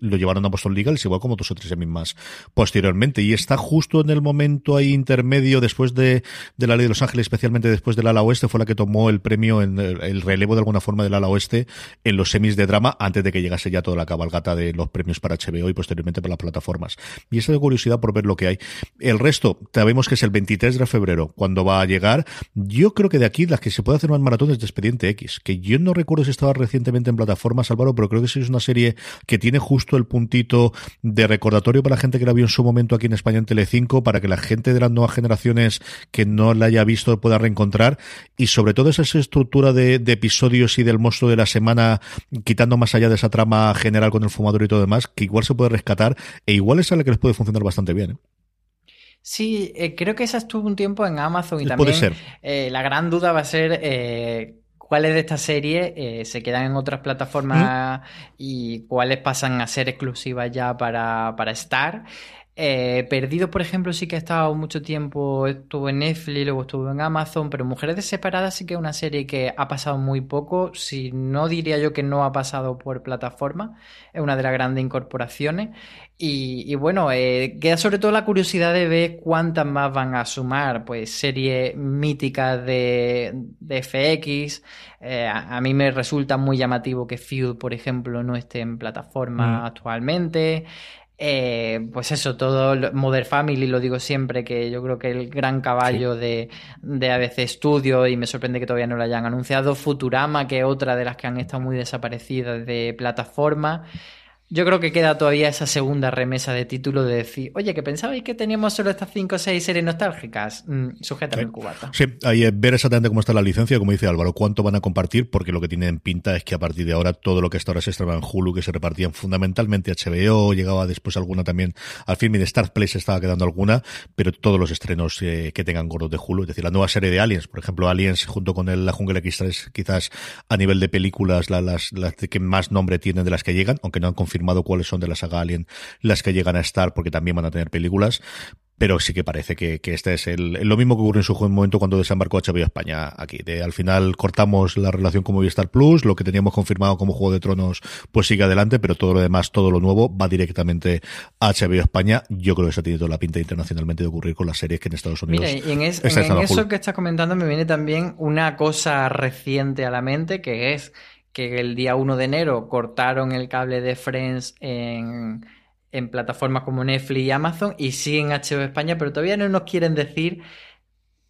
lo llevaron a Boston Legal igual como dos o tres Emmys más posteriormente. Y está justo en el momento ahí intermedio después de, de la ley de Los Ángeles, especialmente después del ala oeste, fue la que tomó el premio en el, relevo de alguna forma del ala oeste en los semis de drama antes de que llegase ya toda la cabalgata de los premios para HBO y posteriormente para las plataformas. Y esa de curiosidad por ver lo que hay. El resto, sabemos que es el 23 de febrero cuando va a llegar. Yo creo que de aquí las que se puede hacer más maratones de Expediente X, que yo no recuerdo si estaba recientemente en plataformas, Álvaro, pero creo que sí es una serie que tiene justo el puntito de recordatorio para la gente que la vio en su momento aquí en España en Telecinco, para que la gente de las nuevas generaciones que no la haya visto pueda reencontrar y sobre todo esa estructura de, episodios y del monstruo de la semana, quitando más allá de esa trama general con el fumador y todo demás, que igual se puede rescatar e igual es a la que les puede funcionar bastante bien. ¿eh? Sí, eh, creo que esa estuvo un tiempo en Amazon y también ser. Eh, la gran duda va a ser cuáles de esta serie eh, se quedan en otras plataformas y cuáles pasan a ser exclusivas ya para, para Star. Eh, Perdido, por ejemplo, sí que ha estado mucho tiempo, estuvo en Netflix, luego estuvo en Amazon, pero Mujeres Desesperadas sí que es una serie que ha pasado muy poco, si no diría yo que no ha pasado por plataforma, es una de las grandes incorporaciones. Y, bueno, eh, queda sobre todo la curiosidad de ver cuántas más van a sumar, pues series míticas de, de FX. Eh, a, mí me resulta muy llamativo que Feud, por ejemplo, no esté en plataforma mm. actualmente. Eh, pues eso, todo Mother Family, lo digo siempre, que yo creo que el gran caballo de, de ABC Studio, y me sorprende que todavía no lo hayan anunciado, Futurama, que es otra de las que han estado muy desaparecidas de plataforma. Yo creo que queda todavía esa segunda remesa de título de decir, oye, que pensabais que teníamos solo estas 5 o 6 series nostálgicas. Mm, sujétame el cubata. Sí, ahí es ver exactamente cómo está la licencia, como dice Álvaro, cuánto van a compartir, porque lo que tienen pinta es que a partir de ahora todo lo que hasta ahora se estrenaba en Hulu, que se repartían fundamentalmente HBO, llegaba después alguna también al film y de Star Play se estaba quedando alguna, pero todos los estrenos eh, que tengan gordos de Hulu, es decir, la nueva serie de Aliens, por ejemplo, Aliens junto con el, La Jungla X3, quizás a nivel de películas las, las que más nombre tienen de las que llegan, aunque no han confirmado cuáles son de la saga Alien las que llegan a estar porque también van a tener películas. Pero sí que parece que, este es el, lo mismo que ocurrió en su momento cuando desembarcó HBO España aquí. De, al final cortamos la relación con Movistar Plus, lo que teníamos confirmado como Juego de Tronos pues sigue adelante, pero todo lo demás, todo lo nuevo va directamente a HBO España. Yo creo que eso ha tenido toda la pinta internacionalmente de ocurrir con las series que en Estados Unidos. Mira, y en, eso que estás comentando me viene también una cosa reciente a la mente que es que el día 1 de enero cortaron el cable de Friends en, plataformas como Netflix y Amazon y sí en HBO España, pero todavía no nos quieren decir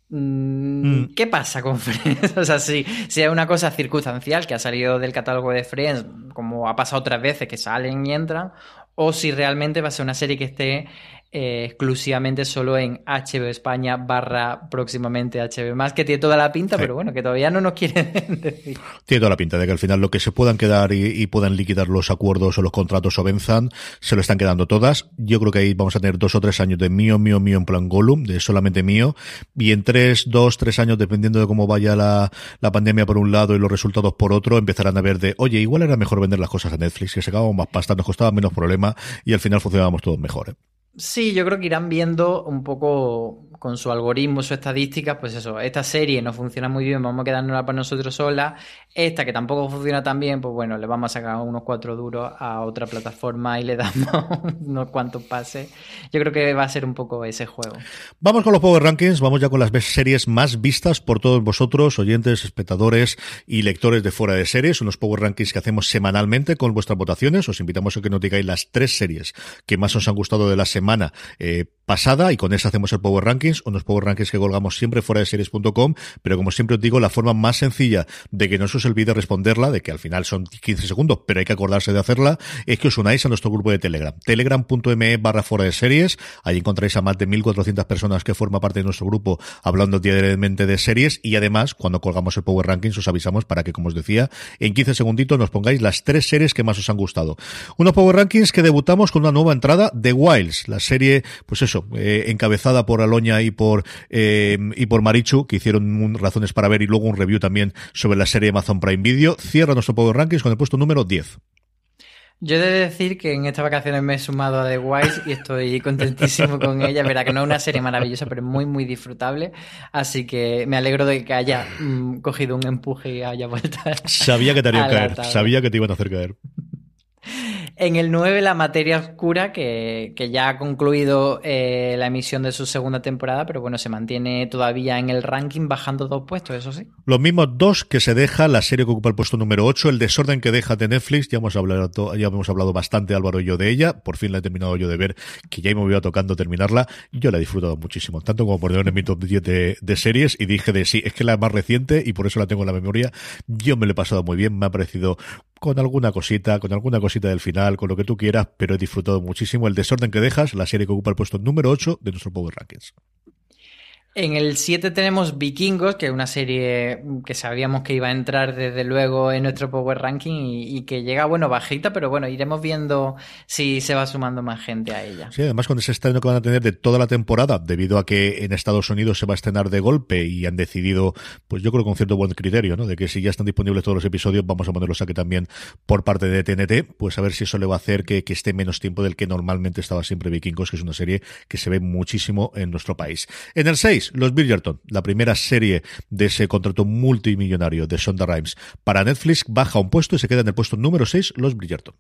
mm, mm. ¿Qué pasa con Friends? o sea, si, si es una cosa circunstancial que ha salido del catálogo de Friends, como ha pasado otras veces que salen y entran, o si realmente va a ser una serie que esté eh, exclusivamente solo en HBO España barra próximamente HBO más, que tiene toda la pinta, pero bueno, que todavía no nos quieren decir. Tiene toda la pinta de que al final lo que se puedan quedar y, puedan liquidar los acuerdos o los contratos o venzan, se lo están quedando todas. Yo creo que ahí vamos a tener dos o tres años de mío, mío, mío en plan Gollum, de solamente mío, y en tres, dos, tres años, dependiendo de cómo vaya la, la pandemia por un lado y los resultados por otro, empezarán a ver de, oye, igual era mejor vender las cosas a Netflix, que se acababan más pasta, nos costaba menos problema y al final funcionábamos todos mejor. ¿eh? Sí, yo creo que irán viendo un poco con su algoritmo, su estadística, pues eso, esta serie no funciona muy bien, vamos a quedárnosla para nosotros sola. Esta que tampoco funciona tan bien, pues bueno, le vamos a sacar unos cuatro duros a otra plataforma y le damos unos cuantos pases. Yo creo que va a ser un poco ese juego. Vamos con los Power Rankings, vamos ya con las series más vistas por todos vosotros, oyentes, espectadores y lectores de fuera de series, unos Power Rankings que hacemos semanalmente con vuestras votaciones. Os invitamos a que nos digáis las tres series que más os han gustado de la semana eh, pasada y con eso hacemos el Power Rankings, unos Power Rankings que colgamos siempre fuera de series.com, pero como siempre os digo, la forma más sencilla de que no se os olvide responderla, de que al final son 15 segundos, pero hay que acordarse de hacerla, es que os unáis a nuestro grupo de Telegram, telegram.me barra fuera de series, ahí encontráis a más de 1400 personas que forman parte de nuestro grupo hablando diariamente de series y además cuando colgamos el Power Rankings os avisamos para que, como os decía, en 15 segunditos nos pongáis las tres series que más os han gustado. Unos Power Rankings que debutamos con una nueva entrada, The Wilds, la serie, pues eso, eh, encabezada por Aloña y por eh, y por Marichu, que hicieron razones para ver y luego un review también sobre la serie Amazon Prime Video. Cierra nuestro Power Rankings con el puesto número 10. Yo he de decir que en estas vacaciones me he sumado a The Wise y estoy contentísimo con ella. Verá que no es una serie maravillosa, pero muy, muy disfrutable. Así que me alegro de que haya mm, cogido un empuje y haya vuelto. Sabía que te harían caer, sabía que te iban a hacer caer. En el 9, La Materia Oscura, que, ya ha concluido eh, la emisión de su segunda temporada, pero bueno, se mantiene todavía en el ranking, bajando dos puestos, eso sí. Los mismos dos que se deja la serie que ocupa el puesto número 8, El desorden que deja de Netflix. Ya hemos hablado, ya hemos hablado bastante, Álvaro y yo, de ella. Por fin la he terminado yo de ver, que ya me iba tocando terminarla. Yo la he disfrutado muchísimo, tanto como por en mi top 10 de, de, series. Y dije de sí, es que la más reciente y por eso la tengo en la memoria. Yo me lo he pasado muy bien, me ha parecido con alguna cosita, con alguna cosita del final, con lo que tú quieras, pero he disfrutado muchísimo el desorden que dejas, la serie que ocupa el puesto número 8 de nuestro Power Rankings. En el 7 tenemos Vikingos, que es una serie que sabíamos que iba a entrar desde luego en nuestro Power Ranking y, que llega, bueno, bajita, pero bueno, iremos viendo si se va sumando más gente a ella. Sí, además con ese estreno que van a tener de toda la temporada, debido a que en Estados Unidos se va a estrenar de golpe y han decidido, pues yo creo con cierto buen criterio, ¿no? De que si ya están disponibles todos los episodios, vamos a ponerlos aquí también por parte de TNT, pues a ver si eso le va a hacer que, que esté menos tiempo del que normalmente estaba siempre Vikingos, que es una serie que se ve muchísimo en nuestro país. En el 6, los Bridgerton, la primera serie de ese contrato multimillonario de Sonda Rhimes para Netflix, baja un puesto y se queda en el puesto número 6, Los Bridgerton.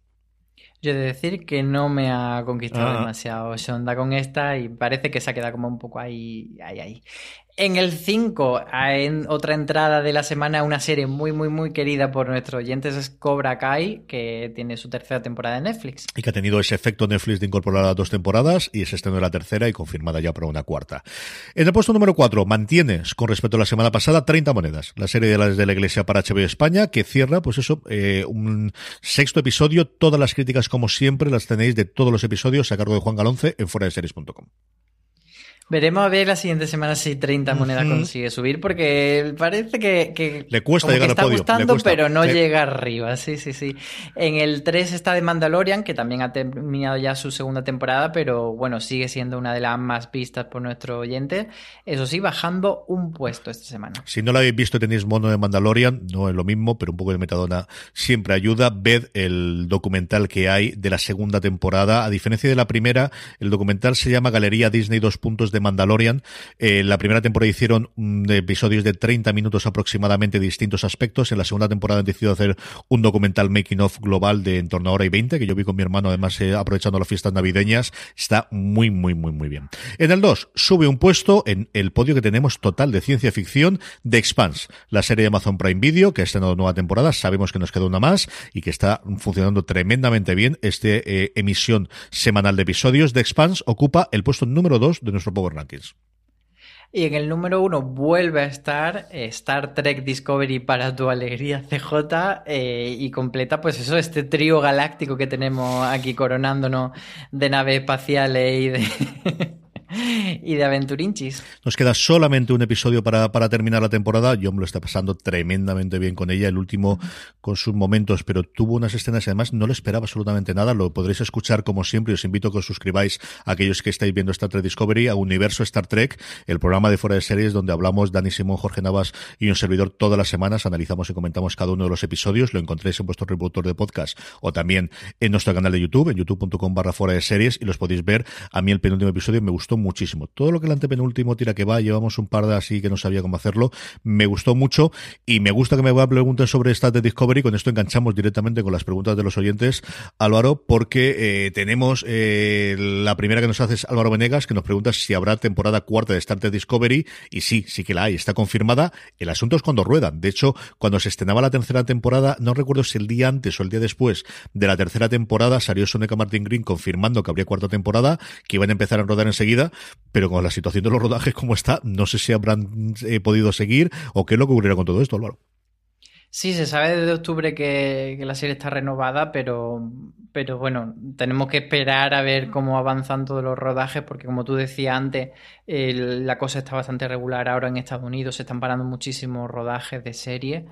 Yo he de decir que no me ha conquistado ah. demasiado Sonda con esta y parece que se ha quedado como un poco ahí, ahí, ahí. En el 5, en otra entrada de la semana, una serie muy, muy, muy querida por nuestros oyentes es Cobra Kai, que tiene su tercera temporada en Netflix. Y que ha tenido ese efecto Netflix de incorporar a dos temporadas y es estreno de la tercera y confirmada ya para una cuarta. En el puesto número 4, mantienes con respecto a la semana pasada 30 monedas, la serie de las de la Iglesia para HBO España, que cierra, pues eso, eh, un sexto episodio. Todas las críticas, como siempre, las tenéis de todos los episodios a cargo de Juan Galonce en fuera de series.com. Veremos a ver la siguiente semana si 30 monedas consigue subir, porque parece que, le cuesta llegar está al podio. gustando, pero no llega arriba. Sí, sí, sí. En el 3 está de Mandalorian, que también ha terminado ya su segunda temporada, pero bueno, sigue siendo una de las más vistas por nuestro oyente. Eso sí, bajando un puesto esta semana. Si no lo habéis visto, tenéis mono de Mandalorian, no es lo mismo, pero un poco de metadona siempre ayuda. Ved el documental que hay de la segunda temporada. A diferencia de la primera, el documental se llama Galería Disney dos puntos de Mandalorian. en eh, la primera temporada hicieron mm, episodios de 30 minutos aproximadamente de distintos aspectos. En la segunda temporada han decidido hacer un documental making of global de en torno a hora y 20, que yo vi con mi hermano, además eh, aprovechando las fiestas navideñas. Está muy, muy, muy, muy bien. En el 2, sube un puesto en el podio que tenemos total de ciencia ficción de Expanse, la serie de Amazon Prime Video, que ha estrenado nueva temporada. Sabemos que nos queda una más y que está funcionando tremendamente bien. Este eh, emisión semanal de episodios de Expanse ocupa el puesto número 2 de nuestro Y en el número uno vuelve a estar eh, Star Trek Discovery para tu alegría CJ eh, y completa pues eso, este trío galáctico que tenemos aquí coronándonos de naves espaciales y de... y de Aventurinchis. Nos queda solamente un episodio para, para, terminar la temporada. Yo me lo está pasando tremendamente bien con ella, el último con sus momentos, pero tuvo unas escenas y además no le esperaba absolutamente nada. Lo podréis escuchar como siempre. Os invito a que os suscribáis a aquellos que estáis viendo Star Trek Discovery, a Universo Star Trek, el programa de fuera de series donde hablamos Dani Simón, Jorge Navas y un servidor todas las semanas. Analizamos y comentamos cada uno de los episodios. Lo encontréis en vuestro reproductor de podcast o también en nuestro canal de YouTube, en youtube.com barra fuera de series y los podéis ver. A mí el penúltimo episodio me gustó muchísimo. Todo lo que el antepenúltimo tira que va, llevamos un par de así que no sabía cómo hacerlo. Me gustó mucho y me gusta que me a preguntar sobre Star de Discovery. Con esto enganchamos directamente con las preguntas de los oyentes, Álvaro, porque eh, tenemos eh, la primera que nos hace es Álvaro Venegas, que nos pregunta si habrá temporada cuarta de Star Trek Discovery. Y sí, sí que la hay, está confirmada. El asunto es cuando ruedan. De hecho, cuando se estrenaba la tercera temporada, no recuerdo si el día antes o el día después de la tercera temporada, salió Soneca Martin Green confirmando que habría cuarta temporada, que iban a empezar a rodar enseguida, pero con la situación de los rodajes como está, no sé si habrán eh, podido seguir o qué es lo que ocurrirá con todo esto, Álvaro. Sí, se sabe desde octubre que, la serie está renovada, pero, pero bueno, tenemos que esperar a ver cómo avanzan todos los rodajes, porque como tú decías antes, la cosa está bastante regular ahora en Estados Unidos, se están parando muchísimos rodajes de serie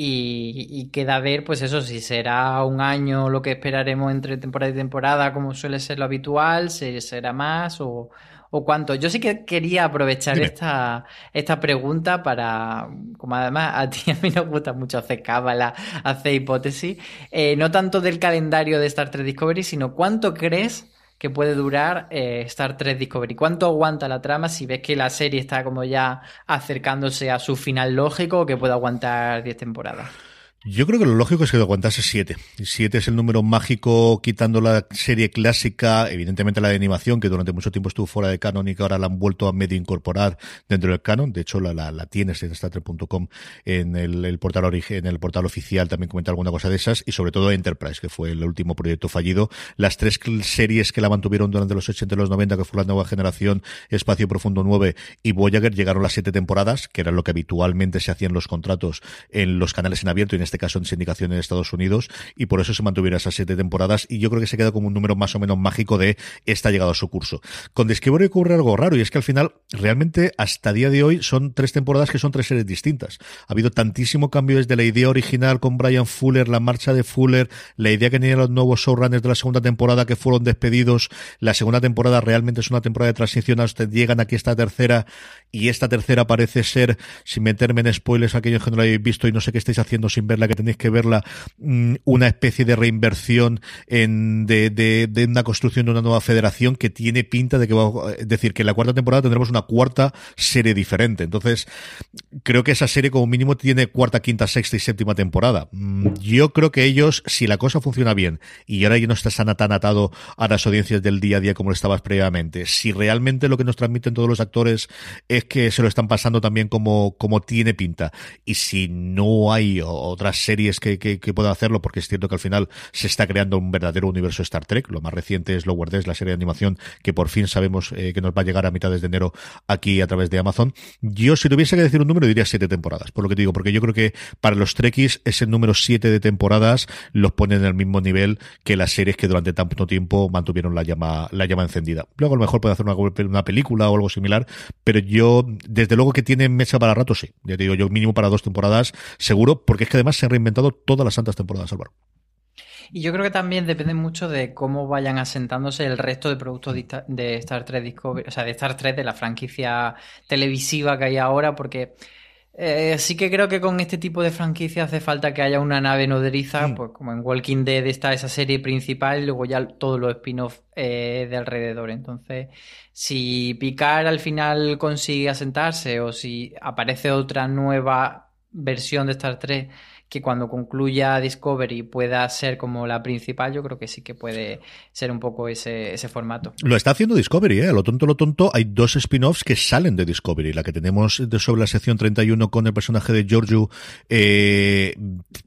y, y, queda ver, pues eso, si será un año lo que esperaremos entre temporada y temporada, como suele ser lo habitual, si será más o o cuánto. Yo sí que quería aprovechar esta, esta pregunta para, como además a ti a mí nos gusta mucho hacer cábala, hacer hipótesis, eh, no tanto del calendario de Star Trek Discovery, sino cuánto crees que puede durar eh, Star Trek Discovery. ¿Cuánto aguanta la trama si ves que la serie está como ya acercándose a su final lógico o que puede aguantar 10 temporadas? Yo creo que lo lógico es que aguantase 7. 7 es el número mágico, quitando la serie clásica, evidentemente la de animación, que durante mucho tiempo estuvo fuera de canon y que ahora la han vuelto a medio incorporar dentro del canon. De hecho, la, la, la tienes en StarTrek.com en el, el, portal origen, en el portal oficial también comenta alguna cosa de esas, y sobre todo Enterprise, que fue el último proyecto fallido. Las tres series que la mantuvieron durante los 80 y los 90, que fue la nueva generación, Espacio Profundo 9 y Voyager, llegaron las siete temporadas, que era lo que habitualmente se hacían los contratos en los canales en abierto y en este caso en sindicación en Estados Unidos, y por eso se mantuvieron esas siete temporadas, y yo creo que se queda como un número más o menos mágico de esta llegado a su curso. Con Discovery ocurre algo raro, y es que al final, realmente, hasta día de hoy, son tres temporadas que son tres series distintas. Ha habido tantísimo cambio desde la idea original con Brian Fuller, la marcha de Fuller, la idea que tenían los nuevos showrunners de la segunda temporada que fueron despedidos, la segunda temporada realmente es una temporada de transición, hasta llegan aquí esta tercera, y esta tercera parece ser, sin meterme en spoilers aquellos que no la habéis visto y no sé qué estáis haciendo sin verla, que tenéis que verla, mm, una especie de reinversión en, de, de, de, una construcción de una nueva federación que tiene pinta de que va, es decir, que en la cuarta temporada tendremos una cuarta serie diferente. Entonces, creo que esa serie como mínimo tiene cuarta, quinta, sexta y séptima temporada. Mm, yo creo que ellos, si la cosa funciona bien y ahora ya no está tan atado a las audiencias del día a día como lo estabas previamente, si realmente lo que nos transmiten todos los actores es que se lo están pasando también como, como tiene pinta y si no hay otras series que, que, puedan hacerlo, porque es cierto que al final se está creando un verdadero universo Star Trek. Lo más reciente es Lower Decks, la serie de animación que por fin sabemos eh, que nos va a llegar a mitades de enero aquí a través de Amazon. Yo, si tuviese que decir un número, diría siete temporadas, por lo que te digo, porque yo creo que para los Trekkies ese número siete de temporadas los pone en el mismo nivel que las series que durante tanto tiempo mantuvieron la llama, la llama encendida. Luego a lo mejor puede hacer una, una película o algo similar, pero yo, desde luego que tiene mesa para rato, sí. Ya te digo, yo mínimo para dos temporadas, seguro, porque es que además se ha reinventado todas las santas temporadas, Álvaro. Y yo creo que también depende mucho de cómo vayan asentándose el resto de productos de Star Trek Discovery, o sea, de Star Trek, de la franquicia televisiva que hay ahora, porque eh, sí que creo que con este tipo de franquicia hace falta que haya una nave nodriza, pues como en Walking Dead está esa serie principal y luego ya todos los spin-offs eh, de alrededor. Entonces, si Picard al final consigue asentarse o si aparece otra nueva versión de Star Trek que cuando concluya Discovery pueda ser como la principal, yo creo que sí que puede ser un poco ese, ese formato. Lo está haciendo Discovery, ¿eh? Lo tonto, lo tonto, hay dos spin-offs que salen de Discovery. La que tenemos de sobre la sección 31 con el personaje de Giorgio eh,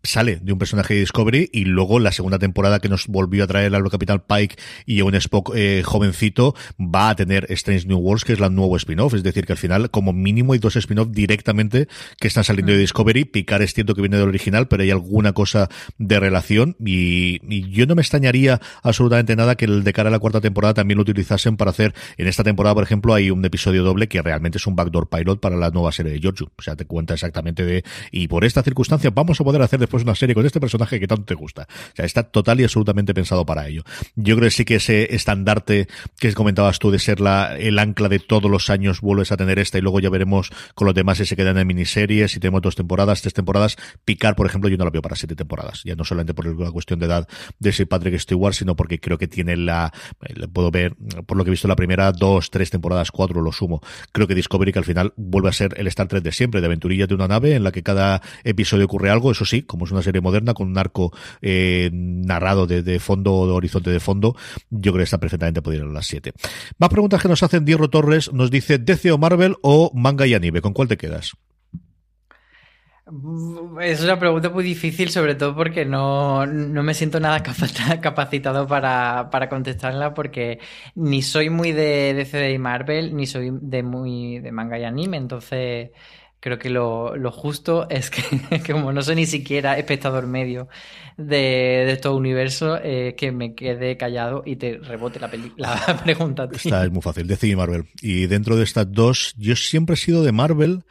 sale de un personaje de Discovery y luego la segunda temporada que nos volvió a traer al Capital Pike y a un Spock eh, jovencito va a tener Strange New Worlds, que es la nuevo spin-off. Es decir, que al final, como mínimo, hay dos spin-off directamente que están saliendo de mm. Discovery. Picar es cierto que viene del original, pero hay alguna cosa de relación y, yo no me extrañaría absolutamente nada que el de cara a la cuarta temporada también lo utilizasen para hacer, en esta temporada, por ejemplo, hay un episodio doble que realmente es un backdoor pilot para la nueva serie de George. O sea, te cuenta exactamente de, y por esta circunstancia vamos a poder hacer después una serie con este personaje que tanto te gusta. O sea, está total y absolutamente pensado para ello. Yo creo que sí que ese estandarte que comentabas tú de ser la, el ancla de todos los años vuelves a tener esta y luego ya veremos con los demás si se quedan en miniseries, si tenemos dos temporadas, tres temporadas. Picar, por ejemplo, yo no la veo para siete temporadas. Ya no solamente por la cuestión de edad de Sir Patrick Stewart, sino porque creo que tiene la, puedo ver, por lo que he visto la primera, dos, tres temporadas, cuatro lo sumo. Creo que Discovery que al final vuelve a ser el Star Trek de siempre, de aventurillas de una nave en la que cada episodio ocurre algo, eso sí, como es una serie moderna con un arco eh, narrado de, de fondo, de horizonte de fondo, yo creo que está perfectamente podría ir a las 7. Más preguntas que nos hacen Diego Torres, nos dice DC o Marvel o manga y anime, ¿con cuál te quedas? Es una pregunta muy difícil, sobre todo porque no, me siento nada capacitado para, para, contestarla, porque ni soy muy de DC y Marvel, ni soy de muy de manga y anime, entonces creo que lo, justo es que, como no soy ni siquiera espectador medio de, de estos universos, eh, que me quede callado y te rebote la, la pregunta. Esta es muy fácil, DC y Marvel. Y dentro de estas dos, yo siempre he sido de Marvel.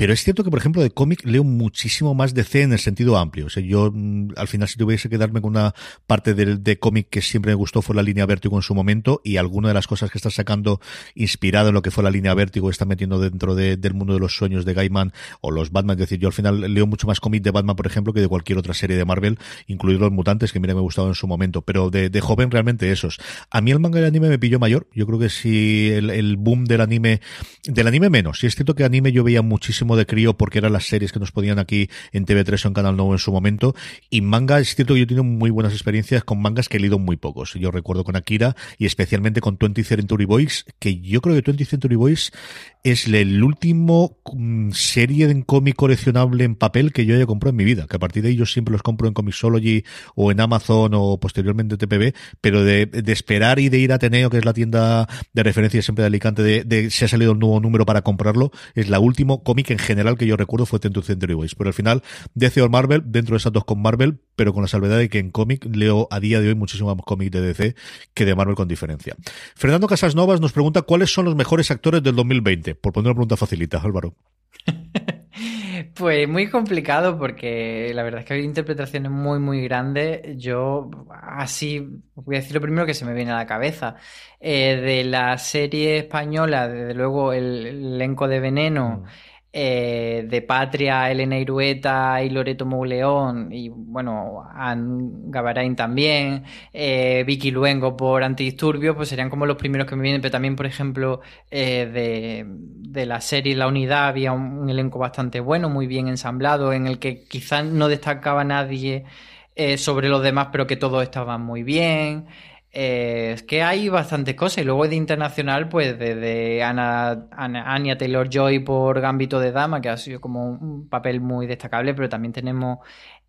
Pero es cierto que, por ejemplo, de cómic leo muchísimo más de C en el sentido amplio. O sea, yo, mm, al final, si tuviese que darme con una parte de, cómic que siempre me gustó fue la línea Vértigo en su momento y alguna de las cosas que está sacando inspirado en lo que fue la línea Vértigo está metiendo dentro del mundo de los sueños de Gaiman o los Batman. Es decir, yo al final leo mucho más cómic de Batman, por ejemplo, que de cualquier otra serie de Marvel, incluidos los mutantes, que mira me gustado en su momento. Pero de, joven, realmente esos. A mí el manga y el anime me pilló mayor. Yo creo que si el, boom del anime, del anime menos. Si es cierto que anime yo veía muchísimo de crío porque eran las series que nos podían aquí en TV3 o en Canal Nuevo en su momento. Y manga, es cierto que yo he tenido muy buenas experiencias con mangas que he leído muy pocos. Yo recuerdo con Akira y especialmente con 20 Century Boys, que yo creo que 20 Century Boys es el último mm, serie de cómic coleccionable en papel que yo haya comprado en mi vida. Que a partir de ahí yo siempre los compro en Comixology o en Amazon o posteriormente TPB, pero de, esperar y de ir a Ateneo, que es la tienda de referencia siempre de Alicante, de, de si ha salido un nuevo número para comprarlo, es la último cómic en general que yo recuerdo fue Tentu Century Boys. Pero al final, DC o Marvel, dentro de esas dos con Marvel, pero con la salvedad de que en cómic leo a día de hoy muchísimo más cómic de DC que de Marvel con diferencia. Fernando Casas Novas nos pregunta cuáles son los mejores actores del 2020. Por poner una pregunta facilita, Álvaro. Pues muy complicado porque la verdad es que hay interpretaciones muy muy grandes. Yo así voy a decir lo primero que se me viene a la cabeza. Eh, de la serie española, desde luego el, elenco de Veneno. Mm. Eh, de Patria, Elena Irueta y Loreto Mouleón, y bueno, Anne Gavarain también, eh, Vicky Luengo por Antidisturbios, pues serían como los primeros que me vienen, pero también, por ejemplo, eh, de, de, la serie La Unidad había un, elenco bastante bueno, muy bien ensamblado, en el que quizás no destacaba nadie sobre los demás, pero que todos estaban muy bien. Eh, es que hay bastantes cosas. Y luego de internacional, pues desde Ana, Anya Taylor Joy por Gambito de Dama, que ha sido como un papel muy destacable, pero también tenemos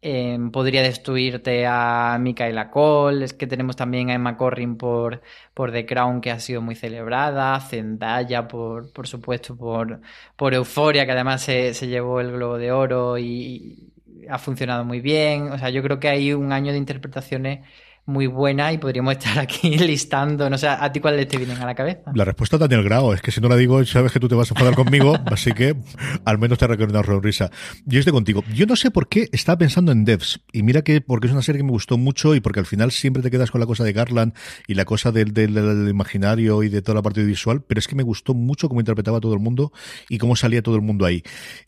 eh, Podría Destruirte a Micaela Cole, es que tenemos también a Emma Corrin por, por The Crown, que ha sido muy celebrada, Zendaya, por, por supuesto, por, por Euforia, que además se, se llevó el Globo de Oro y ha funcionado muy bien. O sea, yo creo que hay un año de interpretaciones muy buena y podríamos estar aquí listando, no sé, ¿a ti cuáles te vienen a la cabeza? La respuesta es Daniel Grau, es que si no la digo, sabes que tú te vas a enfadar conmigo, así que al menos te recuerdo una sonrisa. Yo estoy contigo. Yo no sé por qué estaba pensando en Devs, y mira que porque es una serie que me gustó mucho y porque al final siempre te quedas con la cosa de Garland y la cosa del, del, imaginario y de toda la parte visual, pero es que me gustó mucho cómo interpretaba todo el mundo y cómo salía todo el mundo ahí.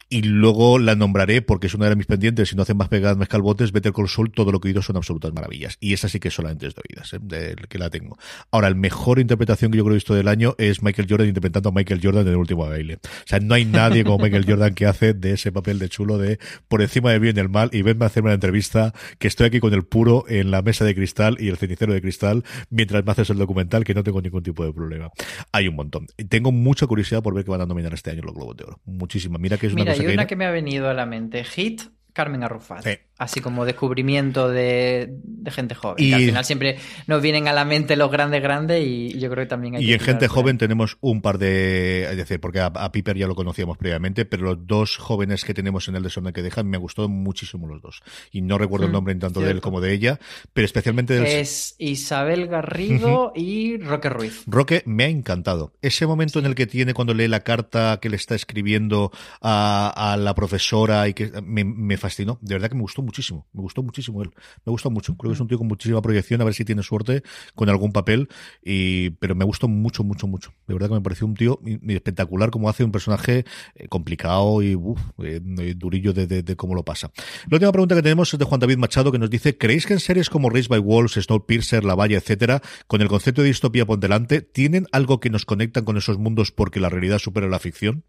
Y luego la nombraré porque es una de mis pendientes, si no hacen más pegadas, mezcal botes, Better Call Saul, todo lo que he oído son absolutas maravillas. Y esa sí que solamente es de oídas, ¿eh? de que la tengo. Ahora, el mejor interpretación que yo creo que he visto del año es Michael Jordan interpretando a Michael Jordan en el último baile. O sea, no hay nadie como Michael Jordan que hace de ese papel de chulo de por encima de bien y el mal y venme a hacerme una entrevista que estoy aquí con el puro en la mesa de cristal y el cenicero de cristal mientras me haces el documental que no tengo ningún tipo de problema. Hay un montón. Tengo mucha curiosidad por ver qué van a nominar este año los Globos de Oro. Muchísima. Mira que es una Mira, cosa hay que... una que me ha venido a la mente. Hit, Carmen Arrufat. Sí. Así como descubrimiento de, de gente joven. Y- que al final siempre nos vienen a la mente los grandes, grandes y yo creo que también hay Y que en gente ahí. joven tenemos un par de, es decir, porque a, a Piper ya lo conocíamos previamente, pero los dos jóvenes que tenemos en el desorden que dejan me gustó muchísimo los dos. Y no recuerdo el Mm, nombre ni tanto de él cierto. como de ella, pero especialmente del Es Isabel Garrido y Roque Ruiz. Roque me ha encantado. Ese momento en el que tiene cuando lee la carta que le está escribiendo a, a la profesora y que me, me fascinó. De verdad que me gustó muchísimo. Me gustó muchísimo él. Me gustó mucho. Creo que es un tío con muchísima proyección. A ver si tiene suerte con algún papel. Y, pero me gustó mucho, mucho, mucho. De verdad que me pareció un tío espectacular como hace un personaje eh, complicado y uf, eh, durillo de, de- de cómo lo pasa. La última pregunta que tenemos es de Juan David Machado que nos dice, ¿creéis que en series como Race by Wolves, Snowpiercer, La Valla, etcétera, con el concepto de distopía por delante, tienen algo que nos conectan con esos mundos porque la realidad supera la ficción?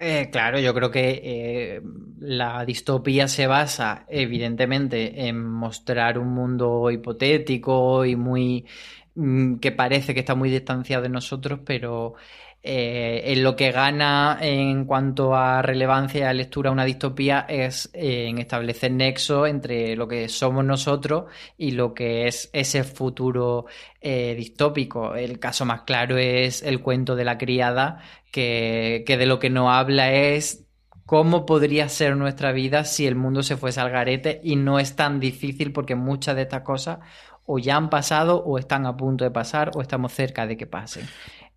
Eh, claro, yo creo que eh, la distopía se basa evidentemente en mostrar un mundo hipotético y muy mm, que parece que está muy distanciado de nosotros, pero eh, en lo que gana en cuanto a relevancia y a lectura una distopía es eh, en establecer nexo entre lo que somos nosotros y lo que es ese futuro eh, distópico. El caso más claro es el cuento de la criada, que, que de lo que no habla es cómo podría ser nuestra vida si el mundo se fuese al garete y no es tan difícil porque muchas de estas cosas o ya han pasado o están a punto de pasar o estamos cerca de que pasen.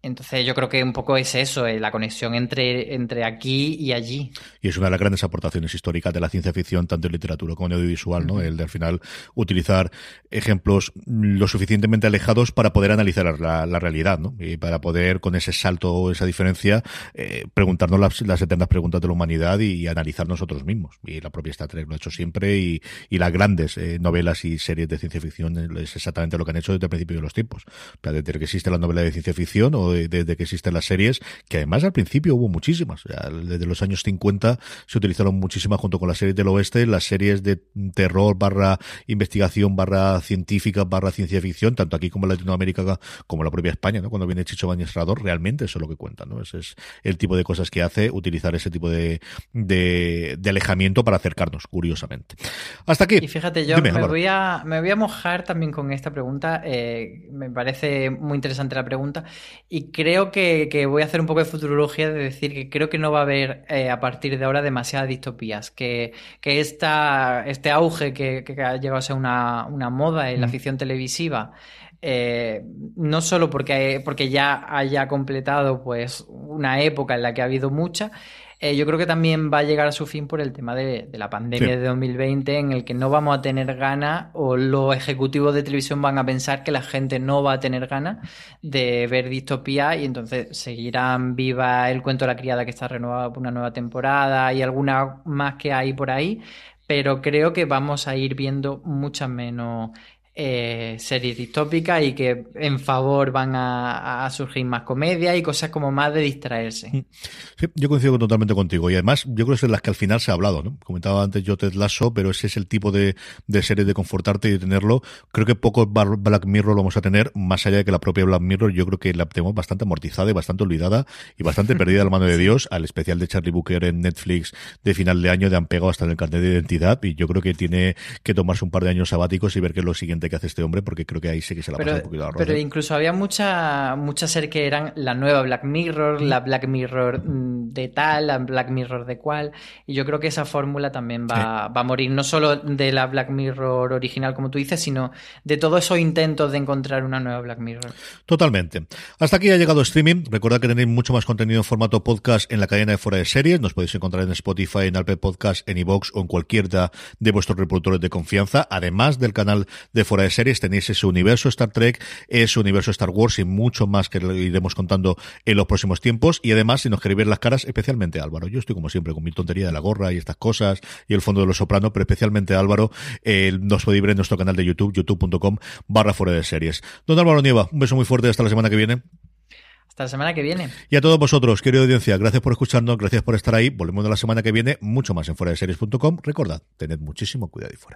Entonces yo creo que un poco es eso, eh, la conexión entre, entre aquí y allí. Y es una de las grandes aportaciones históricas de la ciencia ficción, tanto en literatura como en audiovisual, ¿no? El de al final utilizar ejemplos lo suficientemente alejados para poder analizar la, la realidad, ¿no? Y para poder, con ese salto o esa diferencia, eh, preguntarnos las, las eternas preguntas de la humanidad y, y analizar nosotros mismos. Y la propia Star Trek lo ha hecho siempre y, y las grandes eh, novelas y series de ciencia ficción es exactamente lo que han hecho desde el principio de los tiempos. O sea, desde que existe la novela de ciencia ficción o de- desde que existen las series, que además al principio hubo muchísimas. Desde los años 50 se utilizaron muchísimas junto con las series del oeste, las series de terror barra investigación barra científica barra ciencia ficción, tanto aquí como en Latinoamérica como en la propia España, ¿no? Cuando viene Chicho Bañez Rador, realmente eso es lo que cuenta, ¿no? Ese es el tipo de cosas que hace utilizar ese tipo de, de, de alejamiento para acercarnos, curiosamente. Hasta aquí. Y fíjate, yo Dime, me, Álvaro. voy a, me voy a mojar también con esta pregunta. eh, me parece muy interesante la pregunta. Y creo que, que voy a hacer un poco de futurología de decir que creo que no va a haber eh, a partir de ahora demasiadas distopías. Que, que esta, este auge que, que ha llegado a ser una, una moda en la Mm. ficción televisiva. eh, no solo porque, porque ya haya completado pues una época en la que ha habido mucha, eh, yo creo que también va a llegar a su fin por el tema de, de la pandemia Sí. de 2020, en el que no vamos a tener ganas, o los ejecutivos de televisión van a pensar que la gente no va a tener ganas de ver distopía, y entonces seguirán viva el cuento de la criada que está renovado por una nueva temporada y alguna más que hay por ahí, pero creo que vamos a ir viendo muchas menos eh, series distópicas y que en favor van a, a surgir más comedia y cosas como más de distraerse. Sí, yo coincido totalmente contigo. Y además, yo creo que es de las que al final se ha hablado, ¿no? Comentaba antes yo Ted Lasso, pero ese es el tipo de, de serie de confortarte y de tenerlo. Creo que poco Black Mirror lo vamos a tener, más allá de que la propia Black Mirror, yo creo que la tenemos bastante amortizada y bastante olvidada y bastante perdida a la mano de Dios. Al especial de Charlie Booker en Netflix de final de año, de han pegado hasta en el carnet de identidad. Y yo creo que tiene que tomarse un par de años sabáticos y ver qué es lo siguiente que hace este hombre, porque creo que ahí sí que se la pasa Pero, un poquito la pero incluso había muchas muchas series que eran la nueva Black Mirror, la Black Mirror mm, de tal, la Black Mirror de cual. Y yo creo que esa fórmula también va, va a morir, no solo de la Black Mirror original, como tú dices, sino de todos esos intentos de encontrar una nueva Black Mirror. Totalmente. Hasta aquí ha llegado streaming. Recordad que tenéis mucho más contenido en formato podcast en la cadena de fuera de series. Nos podéis encontrar en Spotify, en Apple Podcast, en iVoox o en cualquiera de vuestros reproductores de confianza. Además del canal de fuera de series, tenéis ese universo Star Trek, ese universo Star Wars y mucho más que lo iremos contando en los próximos tiempos. Y además, si nos queréis ver las caras especialmente Álvaro. Yo estoy como siempre con mi tontería de la gorra y estas cosas y el fondo de los sopranos, pero especialmente Álvaro, eh, nos podéis ver en nuestro canal de YouTube, youtube.com barra fuera de series. Don Álvaro Nieva, un beso muy fuerte hasta la semana que viene. Hasta la semana que viene. Y a todos vosotros, querida audiencia, gracias por escucharnos, gracias por estar ahí. Volvemos la semana que viene, mucho más en fuera de series.com. Recordad, tened muchísimo cuidado y fuera.